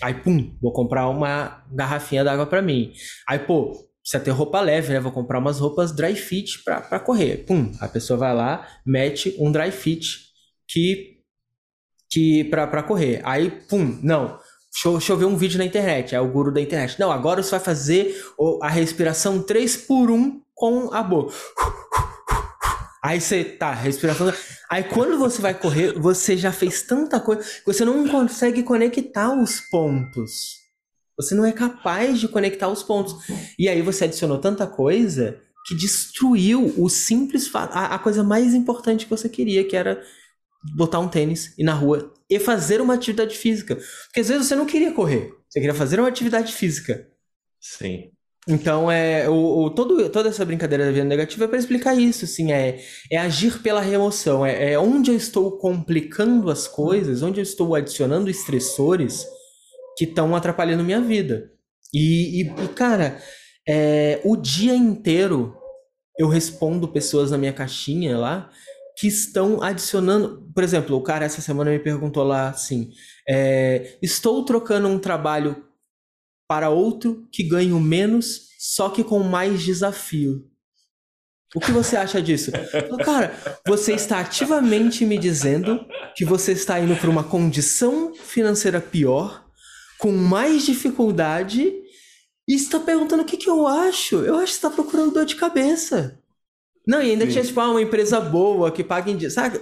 Aí, pum, vou comprar uma garrafinha d'água para mim. Aí, pô, precisa ter roupa leve, né? Vou comprar umas roupas dry fit pra correr. Pum, a pessoa vai lá, mete um dry fit que, que pra correr. Aí, pum, não. Deixa eu, deixa eu ver um vídeo na internet. É o guru da internet. Não, agora você vai fazer a respiração 3 por 1 com a boca. Aí você tá, respiração. Aí quando você vai correr, você já fez tanta coisa que você não consegue conectar os pontos. Você não é capaz de conectar os pontos. E aí você adicionou tanta coisa que destruiu o simples fato, a, a coisa mais importante que você queria, que era botar um tênis e ir na rua e fazer uma atividade física. Porque às vezes você não queria correr, você queria fazer uma atividade física. Sim. Então, é, o, o, todo, toda essa brincadeira da vida negativa é para explicar isso, assim, é, é agir pela remoção, é, é onde eu estou complicando as coisas, onde eu estou adicionando estressores que estão atrapalhando minha vida. E, e, cara, é, o dia inteiro eu respondo pessoas na minha caixinha lá que estão adicionando. Por exemplo, o cara essa semana me perguntou lá assim: é, estou trocando um trabalho para outro que ganho menos, só que com mais desafio. O que você acha disso? Cara, você está ativamente me dizendo que você está indo para uma condição financeira pior, com mais dificuldade, e está perguntando o que, que eu acho. Eu acho que está procurando dor de cabeça. Não, e ainda Sim. tinha, tipo, ah, uma empresa boa que paga em dia, sabe?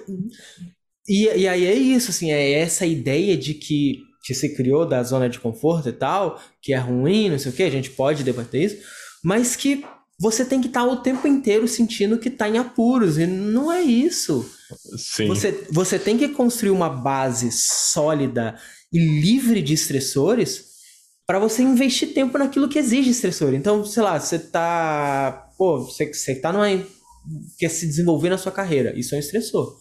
E, e aí é isso, assim, é essa ideia de que que se criou da zona de conforto e tal, que é ruim, não sei o que, a gente pode debater isso, mas que você tem que estar tá o tempo inteiro sentindo que está em apuros, e não é isso. Sim. Você, você tem que construir uma base sólida e livre de estressores para você investir tempo naquilo que exige estressor. Então, sei lá, você tá. Pô, você, você tá numa. quer se desenvolver na sua carreira. Isso é um estressor.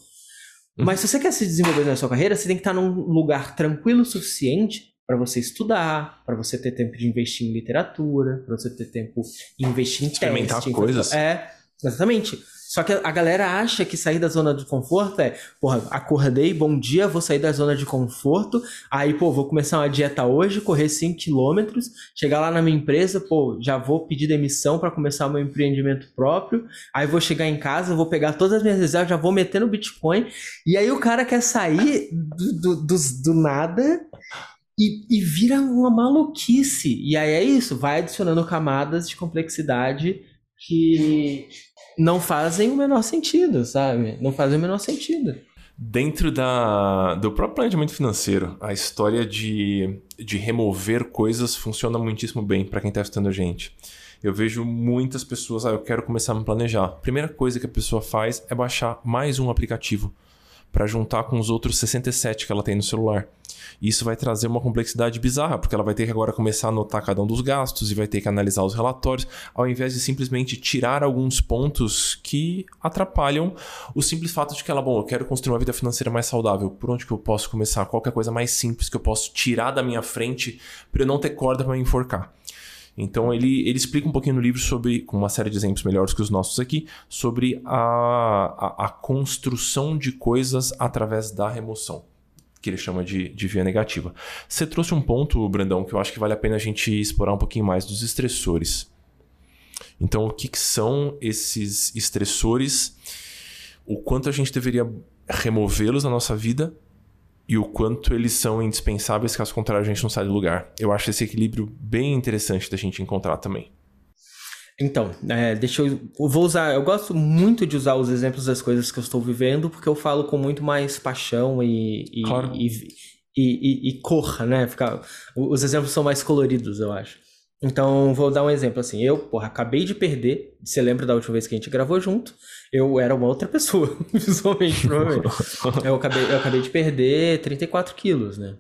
Mas se você quer se desenvolver na sua carreira, você tem que estar num lugar tranquilo o suficiente para você estudar, para você ter tempo de investir em literatura, para você ter tempo de investir em experimentar coisas. É, exatamente. Só que a galera acha que sair da zona de conforto é, porra, acordei, bom dia, vou sair da zona de conforto, aí, pô, vou começar uma dieta hoje, correr 5 quilômetros, chegar lá na minha empresa, pô, já vou pedir demissão para começar meu empreendimento próprio, aí vou chegar em casa, vou pegar todas as minhas reservas, já vou meter no Bitcoin, e aí o cara quer sair do, do, do, do nada e, e vira uma maluquice. E aí é isso, vai adicionando camadas de complexidade que não fazem o menor sentido, sabe? Não fazem o menor sentido. Dentro da, do próprio planejamento financeiro, a história de, de remover coisas funciona muitíssimo bem para quem está estudando a gente. Eu vejo muitas pessoas, ah, eu quero começar a me planejar. Primeira coisa que a pessoa faz é baixar mais um aplicativo para juntar com os outros 67 que ela tem no celular. Isso vai trazer uma complexidade bizarra, porque ela vai ter que agora começar a anotar cada um dos gastos e vai ter que analisar os relatórios, ao invés de simplesmente tirar alguns pontos que atrapalham o simples fato de que ela, bom, eu quero construir uma vida financeira mais saudável. Por onde que eu posso começar? Qual é a coisa mais simples que eu posso tirar da minha frente para eu não ter corda para me enforcar? Então ele, ele explica um pouquinho no livro sobre, com uma série de exemplos melhores que os nossos aqui, sobre a, a, a construção de coisas através da remoção que ele chama de, de via negativa. Você trouxe um ponto, Brandão, que eu acho que vale a pena a gente explorar um pouquinho mais dos estressores. Então, o que, que são esses estressores? O quanto a gente deveria removê-los na nossa vida e o quanto eles são indispensáveis, caso contrário a gente não sai do lugar. Eu acho esse equilíbrio bem interessante da gente encontrar também. Então, é, deixa eu, eu, vou usar. Eu gosto muito de usar os exemplos das coisas que eu estou vivendo, porque eu falo com muito mais paixão e, e, claro. e, e, e, cor, né? Fica, os exemplos são mais coloridos, eu acho. Então, vou dar um exemplo assim. Eu, porra, acabei de perder. Você lembra da última vez que a gente gravou junto? Eu era uma outra pessoa, visualmente, provavelmente. eu, acabei, eu acabei de perder 34 quilos, né?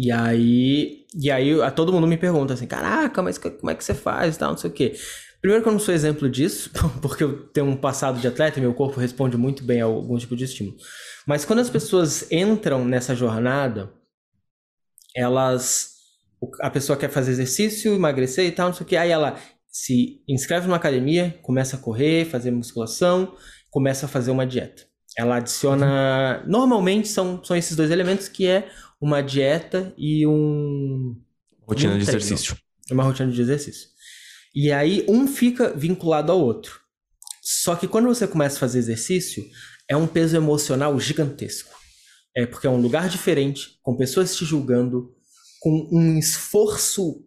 E aí, e aí a todo mundo me pergunta assim, caraca, mas como é que você faz e tal, não sei o quê. Primeiro que eu não sou exemplo disso, porque eu tenho um passado de atleta e meu corpo responde muito bem a algum tipo de estímulo. Mas quando as pessoas entram nessa jornada, elas a pessoa quer fazer exercício, emagrecer e tal, não sei o que, aí ela se inscreve numa academia, começa a correr, fazer musculação, começa a fazer uma dieta. Ela adiciona. Normalmente são, são esses dois elementos que é uma dieta e um. Rotina um de exercício. Uma rotina de exercício. E aí um fica vinculado ao outro. Só que quando você começa a fazer exercício, é um peso emocional gigantesco. É porque é um lugar diferente, com pessoas te julgando, com um esforço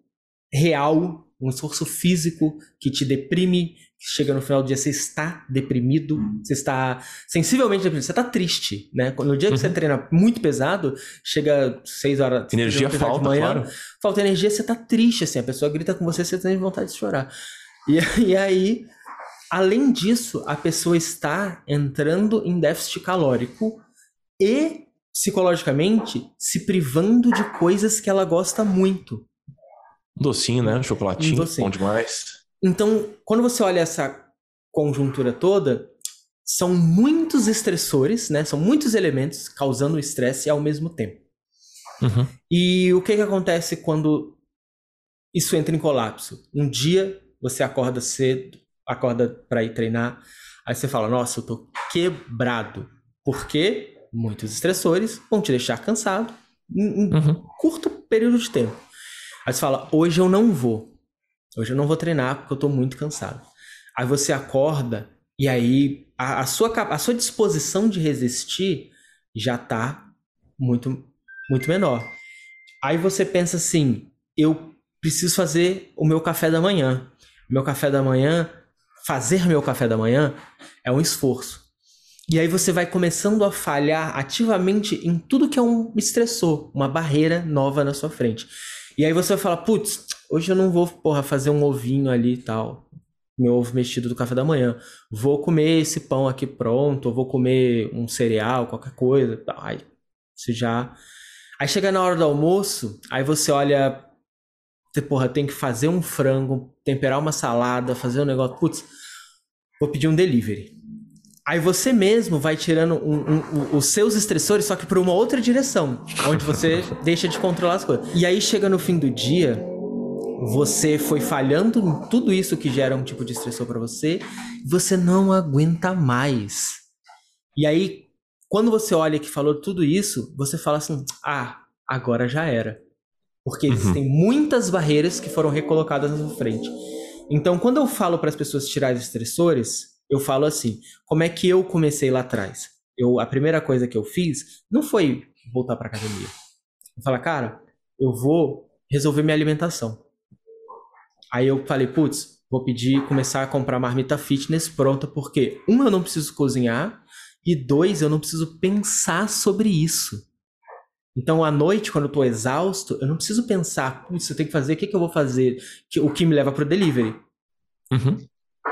real, um esforço físico que te deprime, chega no final do dia você está deprimido, você está sensivelmente deprimido, você está triste, né? No dia que uhum. você treina muito pesado, chega 6 horas... Energia falta, manhã, claro. Falta energia, você está triste, assim, a pessoa grita com você, você tem vontade de chorar. E, e aí, além disso, a pessoa está entrando em déficit calórico e psicologicamente se privando de coisas que ela gosta muito. Docinho, né? Chocolatinho, um docinho. bom demais. Então, quando você olha essa conjuntura toda, são muitos estressores, né? São muitos elementos causando estresse ao mesmo tempo. Uhum. E o que, que acontece quando isso entra em colapso? Um dia você acorda cedo, acorda para ir treinar, aí você fala: Nossa, eu tô quebrado. Por quê? muitos estressores vão te deixar cansado em, em uhum. curto período de tempo. Aí você fala, hoje eu não vou. Hoje eu não vou treinar porque eu tô muito cansado. Aí você acorda e aí a, a sua, a sua disposição de resistir já tá muito, muito menor. Aí você pensa assim, eu preciso fazer o meu café da manhã. Meu café da manhã, fazer meu café da manhã é um esforço. E aí você vai começando a falhar ativamente em tudo que é um estressor, uma barreira nova na sua frente. E aí você vai falar, putz, hoje eu não vou, porra, fazer um ovinho ali e tal. Meu ovo mexido do café da manhã. Vou comer esse pão aqui pronto, ou vou comer um cereal, qualquer coisa. Aí você já. Aí chega na hora do almoço, aí você olha. Você, porra, tem que fazer um frango, temperar uma salada, fazer um negócio. Putz, vou pedir um delivery. Aí você mesmo vai tirando um, um, um, os seus estressores, só que por uma outra direção, onde você deixa de controlar as coisas. E aí chega no fim do dia, você foi falhando em tudo isso que gera um tipo de estressor para você, você não aguenta mais. E aí, quando você olha que falou tudo isso, você fala assim: ah, agora já era. Porque uhum. existem muitas barreiras que foram recolocadas na sua frente. Então, quando eu falo para as pessoas tirar os estressores, eu falo assim: como é que eu comecei lá atrás? Eu, a primeira coisa que eu fiz não foi voltar para academia. Eu falei, cara, eu vou resolver minha alimentação. Aí eu falei, putz, vou pedir começar a comprar marmita fitness pronta, porque um, eu não preciso cozinhar, e dois, eu não preciso pensar sobre isso. Então, à noite, quando eu tô exausto, eu não preciso pensar, putz, eu tenho que fazer, o que, que eu vou fazer? O que me leva pro delivery. Uhum.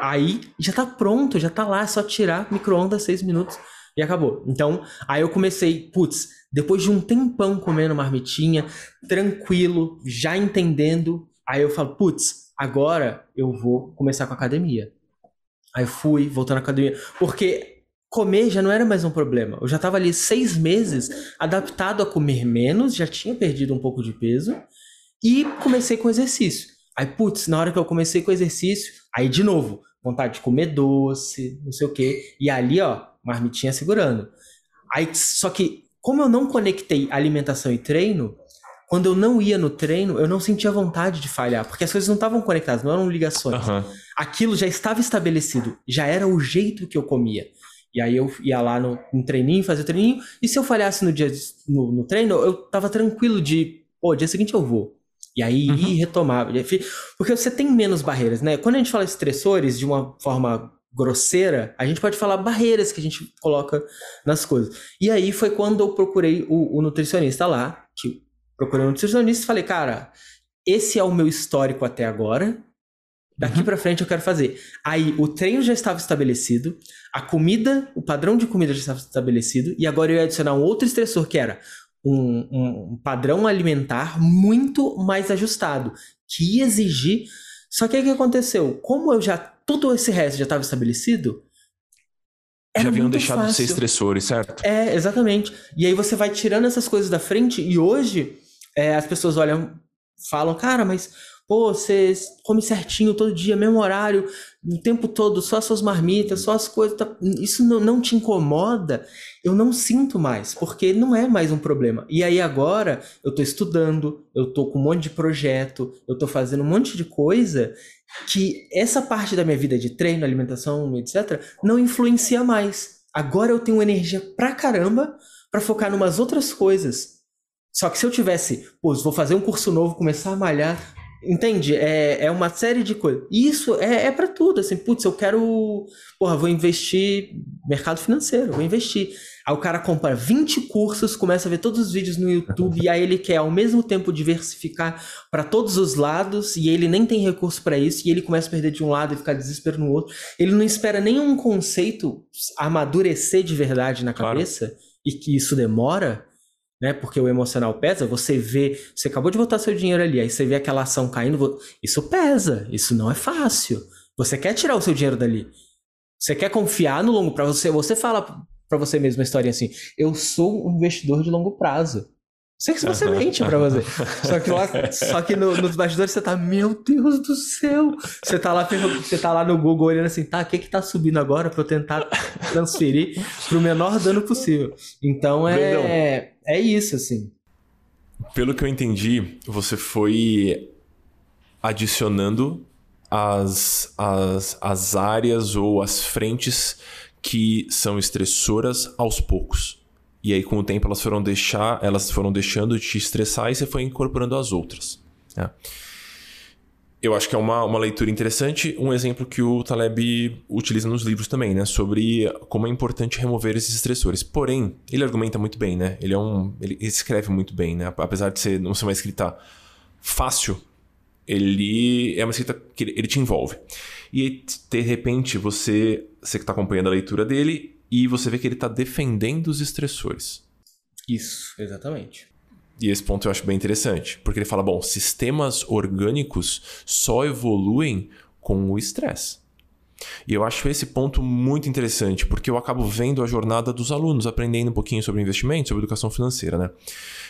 Aí já tá pronto, já tá lá, é só tirar micro-ondas, seis minutos e acabou. Então, aí eu comecei, putz, depois de um tempão comendo marmitinha, tranquilo, já entendendo, aí eu falo, putz, agora eu vou começar com a academia. Aí fui, voltando à academia, porque comer já não era mais um problema. Eu já tava ali seis meses adaptado a comer menos, já tinha perdido um pouco de peso e comecei com exercício. Aí, putz, na hora que eu comecei com exercício, aí de novo, vontade de comer doce, não sei o quê. E ali, ó, marmitinha segurando. Aí, só que, como eu não conectei alimentação e treino, quando eu não ia no treino, eu não sentia vontade de falhar, porque as coisas não estavam conectadas, não eram ligações. Uhum. Aquilo já estava estabelecido, já era o jeito que eu comia. E aí eu ia lá no, no treininho, fazia o treininho, e se eu falhasse no dia no, no treino, eu tava tranquilo de, pô, dia seguinte eu vou. E aí uhum. ir retomar. Porque você tem menos barreiras, né? Quando a gente fala estressores de uma forma grosseira, a gente pode falar barreiras que a gente coloca nas coisas. E aí foi quando eu procurei o, o nutricionista lá, que procurei um nutricionista e falei, cara, esse é o meu histórico até agora. Daqui uhum. para frente eu quero fazer. Aí o treino já estava estabelecido, a comida, o padrão de comida já estava estabelecido, e agora eu ia adicionar um outro estressor que era um, um padrão alimentar muito mais ajustado, que ia exigir. Só que o que aconteceu? Como eu já todo esse resto já estava estabelecido, já haviam deixado fácil. de ser estressores, certo? É, exatamente. E aí você vai tirando essas coisas da frente e hoje é, as pessoas olham, falam, cara, mas pô, você come certinho todo dia, mesmo horário, o tempo todo, só as suas marmitas, só as coisas. Tá... Isso não, não te incomoda? Eu não sinto mais, porque não é mais um problema. E aí agora eu tô estudando, eu tô com um monte de projeto, eu tô fazendo um monte de coisa que essa parte da minha vida de treino, alimentação, etc., não influencia mais. Agora eu tenho energia pra caramba para focar em umas outras coisas. Só que se eu tivesse, pô, vou fazer um curso novo, começar a malhar, Entende? É, é uma série de coisas. Isso é, é para tudo. Assim, putz, eu quero. Porra, vou investir. Mercado financeiro, vou investir. Aí o cara compra 20 cursos, começa a ver todos os vídeos no YouTube, e aí ele quer ao mesmo tempo diversificar para todos os lados, e ele nem tem recurso para isso, e ele começa a perder de um lado e ficar desespero no outro. Ele não espera nenhum conceito amadurecer de verdade na cabeça, claro. e que isso demora né? Porque o emocional pesa, você vê, você acabou de botar seu dinheiro ali, aí você vê aquela ação caindo, isso pesa, isso não é fácil. Você quer tirar o seu dinheiro dali. Você quer confiar no longo prazo, você, você fala para você mesmo a história assim: "Eu sou um investidor de longo prazo". Sei que você mente pra você. Só que lá, só que no, nos bastidores você tá, meu Deus do céu. Você tá lá, você tá lá no Google olhando assim, tá, o que que tá subindo agora pra eu tentar transferir pro menor dano possível. Então é, é isso, assim. Pelo que eu entendi, você foi adicionando as, as, as áreas ou as frentes que são estressoras aos poucos. E aí, com o tempo, elas foram deixar, elas foram deixando de te estressar e você foi incorporando as outras. Né? Eu acho que é uma, uma leitura interessante. Um exemplo que o Taleb utiliza nos livros também, né? Sobre como é importante remover esses estressores. Porém, ele argumenta muito bem, né? Ele é um. Ele escreve muito bem, né? Apesar de ser, não ser uma escrita fácil, ele é uma escrita que ele te envolve. E de repente você, você que está acompanhando a leitura dele, e você vê que ele está defendendo os estressores. Isso, exatamente. E esse ponto eu acho bem interessante, porque ele fala: bom, sistemas orgânicos só evoluem com o estresse. E eu acho esse ponto muito interessante, porque eu acabo vendo a jornada dos alunos, aprendendo um pouquinho sobre investimento, sobre educação financeira, né?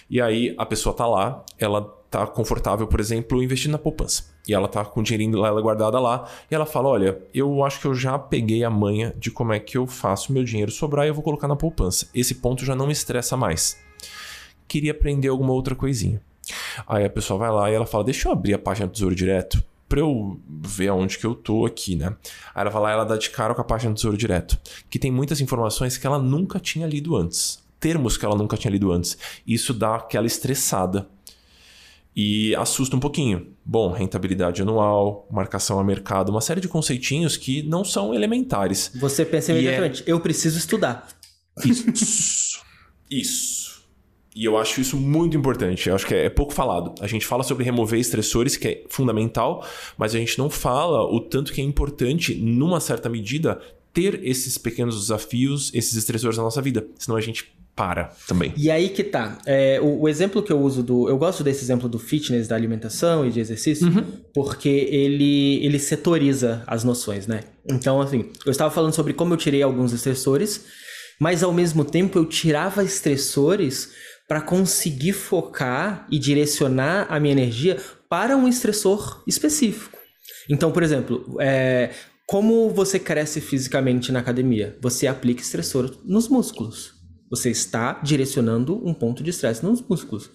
E aí a pessoa tá lá, ela tá confortável, por exemplo, investindo na poupança. E ela tá com o dinheirinho dela guardada lá, e ela fala: "Olha, eu acho que eu já peguei a manha de como é que eu faço meu dinheiro sobrar e eu vou colocar na poupança. Esse ponto já não me estressa mais. Queria aprender alguma outra coisinha." Aí a pessoa vai lá e ela fala: "Deixa eu abrir a página do Tesouro Direto." para eu ver aonde que eu tô aqui, né? Aí ela vai lá ela dá de cara com a página do Tesouro Direto, que tem muitas informações que ela nunca tinha lido antes, termos que ela nunca tinha lido antes. Isso dá aquela estressada e assusta um pouquinho. Bom, rentabilidade anual, marcação a mercado, uma série de conceitinhos que não são elementares. Você pensa é imediatamente, é... eu preciso estudar. Isso. Isso. E eu acho isso muito importante. Eu acho que é, é pouco falado. A gente fala sobre remover estressores, que é fundamental, mas a gente não fala o tanto que é importante, numa certa medida, ter esses pequenos desafios, esses estressores na nossa vida. Senão a gente para também. E aí que tá. É, o, o, exemplo que eu uso do. Eu gosto desse exemplo do fitness, da alimentação e de exercício, uhum. porque ele, ele setoriza as noções, né? Então, assim, eu estava falando sobre como eu tirei alguns estressores, mas ao mesmo tempo eu tirava estressores para conseguir focar e direcionar a minha energia para um estressor específico. Então, por exemplo, é, como você cresce fisicamente na academia? Você aplica estressor nos músculos. Você está direcionando um ponto de estresse nos músculos.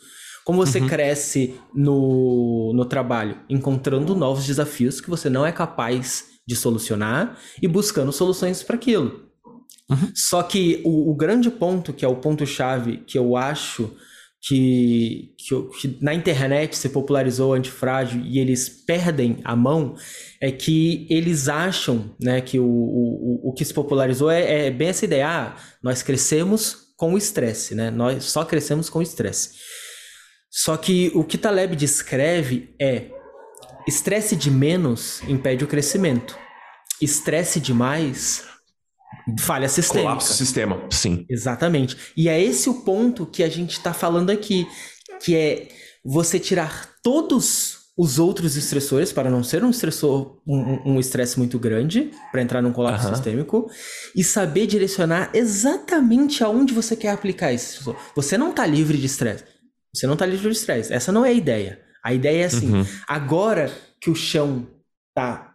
Como você uhum. cresce no, no trabalho? Encontrando novos desafios que você não é capaz de solucionar e buscando soluções para aquilo. Uhum. Só que o, o, grande ponto, que é o ponto-chave que eu acho que, que, que, na internet se popularizou o antifrágil e eles perdem a mão é que eles acham né, que o, o, o que se popularizou é, é bem essa ideia: ah, nós crescemos com o estresse, né? Nós só crescemos com o estresse. Só que o que Taleb descreve é estresse de menos impede o crescimento. Estresse demais falha sistêmica. Colapso sistema, sim. Exatamente. E é esse o ponto que a gente está falando aqui, que é você tirar todos os outros estressores para não ser um estressor, um estresse um muito grande, para entrar num colapso uhum. sistêmico, e saber direcionar exatamente aonde você quer aplicar esse estressor. Você não está livre de estresse. Você não está livre de estresse. Essa não é a ideia. A ideia é assim: uhum. agora que o chão tá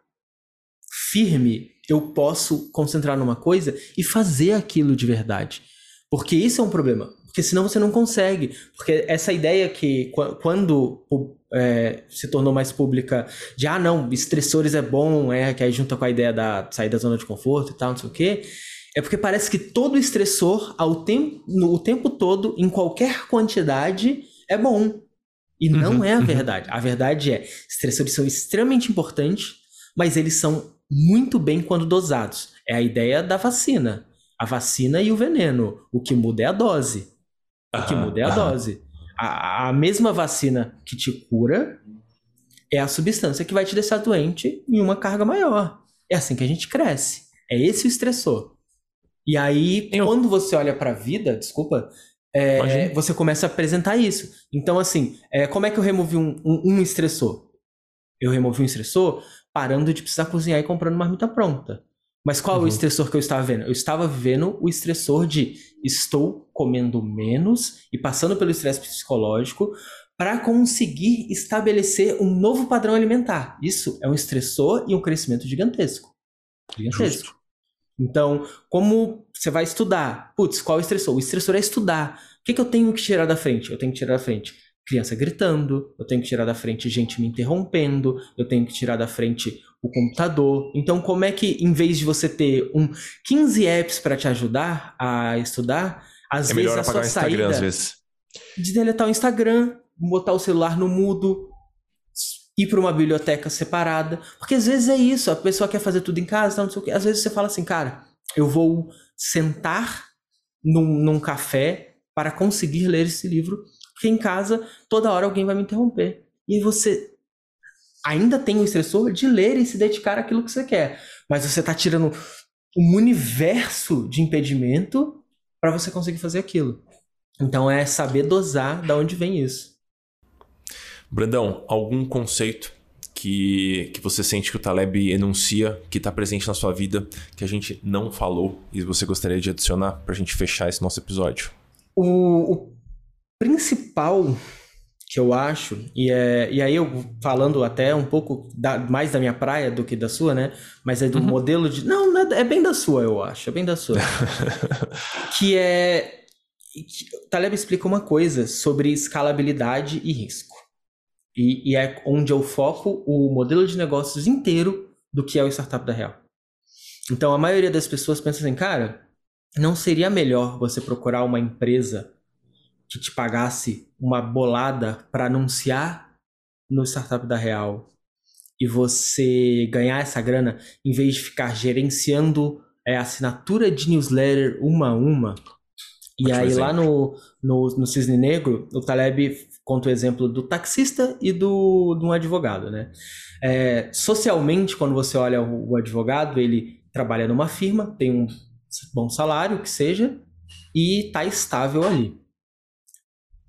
firme, eu posso concentrar numa coisa e fazer aquilo de verdade. Porque isso é um problema. Porque senão você não consegue. Porque essa ideia que quando é, se tornou mais pública de ah, não, estressores é bom, é, que aí junta com a ideia da sair da zona de conforto e tal, não sei o quê. É porque parece que todo estressor, ao tempo, no, o tempo todo, em qualquer quantidade, é bom. E uhum, não é a uhum. verdade. A verdade é, estressores são extremamente importantes, mas eles são muito bem quando dosados. É a ideia da vacina. A vacina e o veneno. O que muda é a dose. O que muda é a dose. A, a mesma vacina que te cura é a substância que vai te deixar doente em uma carga maior. É assim que a gente cresce. É esse o estressor. E aí, Eu... quando você olha para a vida, desculpa, é, você começa a apresentar isso. Então, assim, é, como é que eu removi um, um, um, estressor? Eu removi um estressor parando de precisar cozinhar e comprando marmita pronta. Mas qual uhum. é o uhum. estressor que eu estava vendo? Eu estava vivendo o estressor de estou comendo menos e passando pelo estresse psicológico para conseguir estabelecer um novo padrão alimentar. Isso é um estressor e um crescimento gigantesco. Gigantesco. Justo. Então, como você vai estudar? Putz, qual é o estressor? O estressor é estudar. O que, que eu tenho que tirar da frente? Eu tenho que tirar da frente criança gritando, eu tenho que tirar da frente gente me interrompendo, eu tenho que tirar da frente o computador. Então, como é que, em vez de você ter um 15 apps para te ajudar a estudar, às é vezes a sua saída às vezes. de deletar o Instagram, botar o celular no mudo, ir para uma biblioteca separada, porque às vezes é isso, a pessoa quer fazer tudo em casa, não sei o quê. Às vezes você fala assim, cara, eu vou sentar num, num café para conseguir ler esse livro, porque em casa toda hora alguém vai me interromper. E você ainda tem o estressor de ler e se dedicar àquilo que você quer. Mas você está tirando um universo de impedimento para você conseguir fazer aquilo. Então é saber dosar da onde vem isso. Brandão, algum conceito que, que você sente que o Taleb enuncia, que está presente na sua vida, que a gente não falou e você gostaria de adicionar para a gente fechar esse nosso episódio? O, o principal que eu acho, e, é, e aí eu falando até um pouco da, mais da minha praia do que da sua, né? Mas é do uhum. modelo de. Não, é, é, bem da sua, eu acho, é bem da sua. que é. Que, Taleb explica uma coisa sobre escalabilidade e risco. E, e, é onde eu foco o modelo de negócios inteiro do que é o startup da Real. Então a maioria das pessoas pensa assim, cara, não seria melhor você procurar uma empresa que te pagasse uma bolada para anunciar no startup da Real e você ganhar essa grana em vez de ficar gerenciando é, assinatura de newsletter uma a uma. E aí lá no, no, no Cisne Negro, o Taleb conta o exemplo do taxista e do, de um advogado, né? É, socialmente, quando você olha o, o advogado, ele trabalha numa firma, tem um bom salário, que seja, e está estável ali.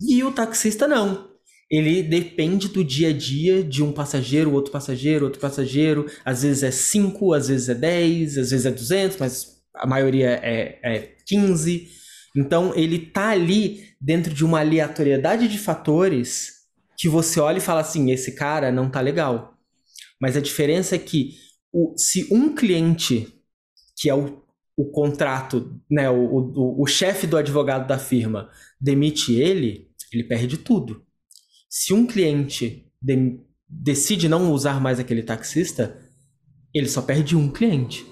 E o taxista não. Ele depende do dia a dia de um passageiro, outro passageiro, outro passageiro. Às vezes é 5, às vezes é 10, às vezes é 200, mas a maioria é, é 15. Então ele tá ali dentro de uma aleatoriedade de fatores que você olha e fala assim: esse cara não tá legal. Mas a diferença é que o, se um cliente, que é o, o contrato, né, o, o, o chefe do advogado da firma, demite ele, ele perde tudo. Se um cliente de, decide não usar mais aquele taxista, ele só perde um cliente.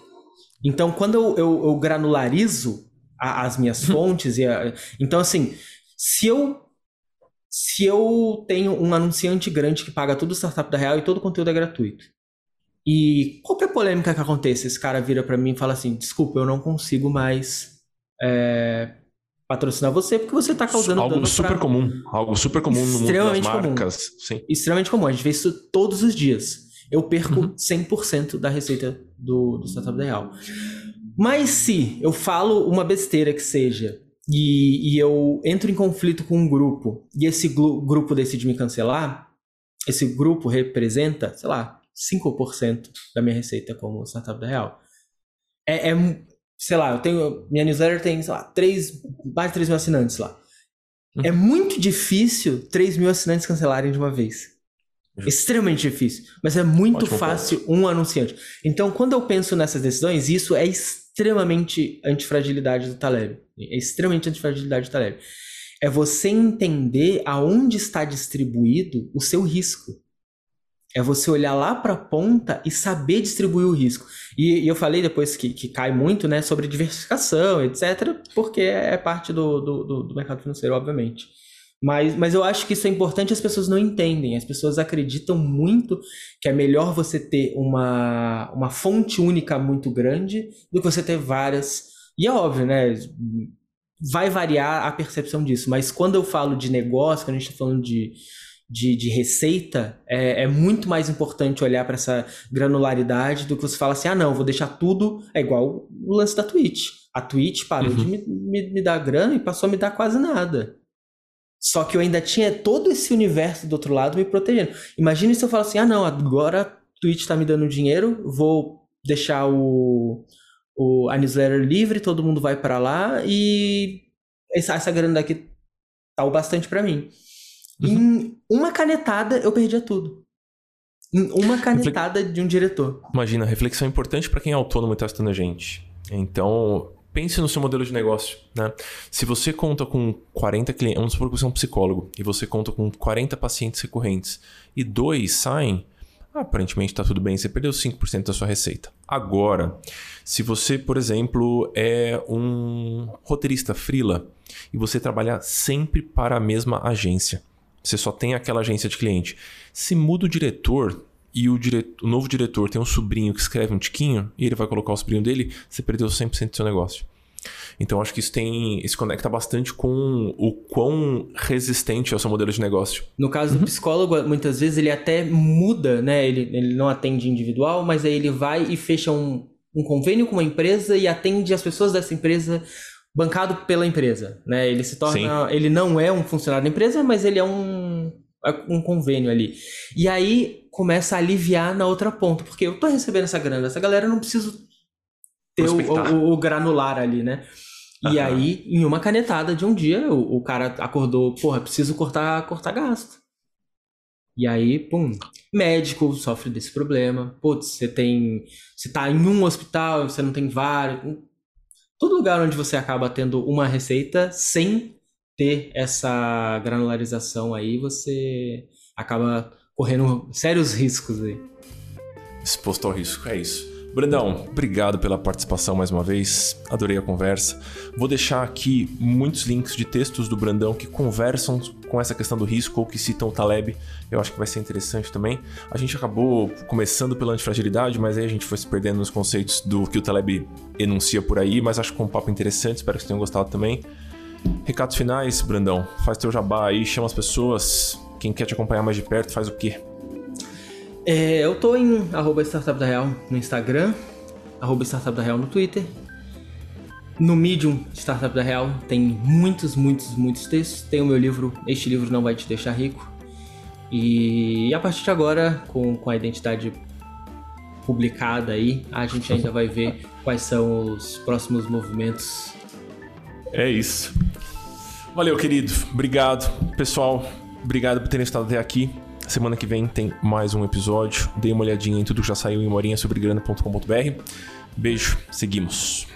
Então, quando eu, eu, eu granularizo a, as minhas fontes, e a, então, assim, se eu se eu tenho um anunciante grande que paga tudo o startup da Real e todo o conteúdo é gratuito, e qualquer polêmica que aconteça, esse cara vira para mim e fala assim: desculpa, eu não consigo mais é, patrocinar você porque você tá causando algo super pra... comum, algo super comum no mundo das marcas, comum. sim. Extremamente comum. A gente vê isso todos os dias. Eu perco uhum. 100% da receita do, do startup da Real. Mas se eu falo uma besteira que seja e, e eu entro em conflito com um grupo e esse grupo decide me cancelar, esse grupo representa, sei lá, 5% da minha receita como startup da Real. É, é, sei lá, eu tenho. Minha newsletter tem, sei lá, 3, mais de 3 mil assinantes lá. Uhum. É muito difícil 3 mil assinantes cancelarem de uma vez. Uhum. Extremamente difícil. Mas é muito Ótimo fácil ponto. um anunciante. Então, quando eu penso nessas decisões, isso é extremamente antifragilidade do Taleb. É extremamente antifragilidade do Taleb. É você entender aonde está distribuído o seu risco. É você olhar lá para a ponta e saber distribuir o risco. E, e eu falei depois que, que, cai muito né, sobre diversificação, etc., porque é parte do, do, do, mercado financeiro, obviamente. Mas, mas eu acho que isso é importante as pessoas não entendem. As pessoas acreditam muito que é melhor você ter uma, uma fonte única muito grande do que você ter várias. E é óbvio, né? Vai variar a percepção disso. Mas quando eu falo de negócio, quando a gente está falando de de, de receita, é, é, muito mais importante olhar para essa granularidade do que você fala assim: ah, não, vou deixar tudo. É igual o lance da Twitch. A Twitch parou uhum. de me, me, me, dar grana e passou a me dar quase nada. Só que eu ainda tinha todo esse universo do outro lado me protegendo. Imagina se eu falo assim: ah, não, agora a Twitch está me dando dinheiro, vou deixar o, o, a newsletter livre, todo mundo vai para lá e essa, essa grana daqui tá o bastante para mim. Uhum. Em uma canetada, eu perdia tudo. Em uma canetada de um diretor. Imagina, reflexão importante para quem é autônomo e está estudando a gente. Então, pense no seu modelo de negócio, né? Se você conta com 40 clientes, vamos supor que você é um psicólogo, e você conta com 40 pacientes recorrentes, e dois saem, aparentemente está tudo bem, você perdeu 5% da sua receita. Agora, se você, por exemplo, é um roteirista frila, e você trabalha sempre para a mesma agência, você só tem aquela agência de cliente. Se muda o diretor e o, diretor, o novo diretor tem um sobrinho que escreve um tiquinho e ele vai colocar o sobrinho dele, você perdeu 100% do seu negócio. Então acho que isso tem, isso conecta bastante com o quão resistente é o seu modelo de negócio. No caso uhum. do psicólogo, muitas vezes ele até muda, né? Ele, ele não atende individual, mas aí ele vai e fecha um, um convênio com uma empresa e atende as pessoas dessa empresa bancado pela empresa, né? Ele se torna, Sim. ele não é um funcionário da empresa, mas ele é um é um convênio ali. E aí começa a aliviar na outra ponta, porque eu tô recebendo essa grana, essa galera não preciso ter o, o, o, granular ali, né? E uhum. aí, em uma canetada de um dia, o, o, cara acordou, porra, preciso cortar, cortar gasto. E aí, pum, médico sofre desse problema. Putz, você tem. Você tá em um hospital, você não tem vários todo lugar onde você acaba tendo uma receita sem ter essa granularização aí, você acaba correndo sérios riscos aí. Exposto ao risco, é isso. Brandão, obrigado pela participação mais uma vez. Adorei a conversa. Vou deixar aqui muitos links de textos do Brandão que conversam com essa questão do risco ou que citam o Taleb. Eu acho que vai ser interessante também. A gente acabou começando pela antifragilidade, mas aí a gente foi se perdendo nos conceitos do que o Taleb enuncia por aí, mas acho que foi um papo interessante, espero que vocês tenham gostado também. Recados finais, Brandão. Faz teu jabá aí, chama as pessoas. Quem quer te acompanhar mais de perto, faz o quê? É, eu tô em arroba Startup da Real no Instagram, arroba Startup da Real no Twitter. No Medium Startup da Real tem muitos, muitos, muitos textos. Tem o meu livro, Este Livro Não Vai Te Deixar Rico. E a partir de agora, com, com a identidade publicada aí, a gente ainda vai ver quais são os próximos movimentos. É isso. Valeu, querido. Obrigado. Pessoal, obrigado por terem estado até aqui. Semana que vem tem mais um episódio. Dê uma olhadinha em tudo que já saiu em morinhasobregrana.com.br. Beijo, seguimos.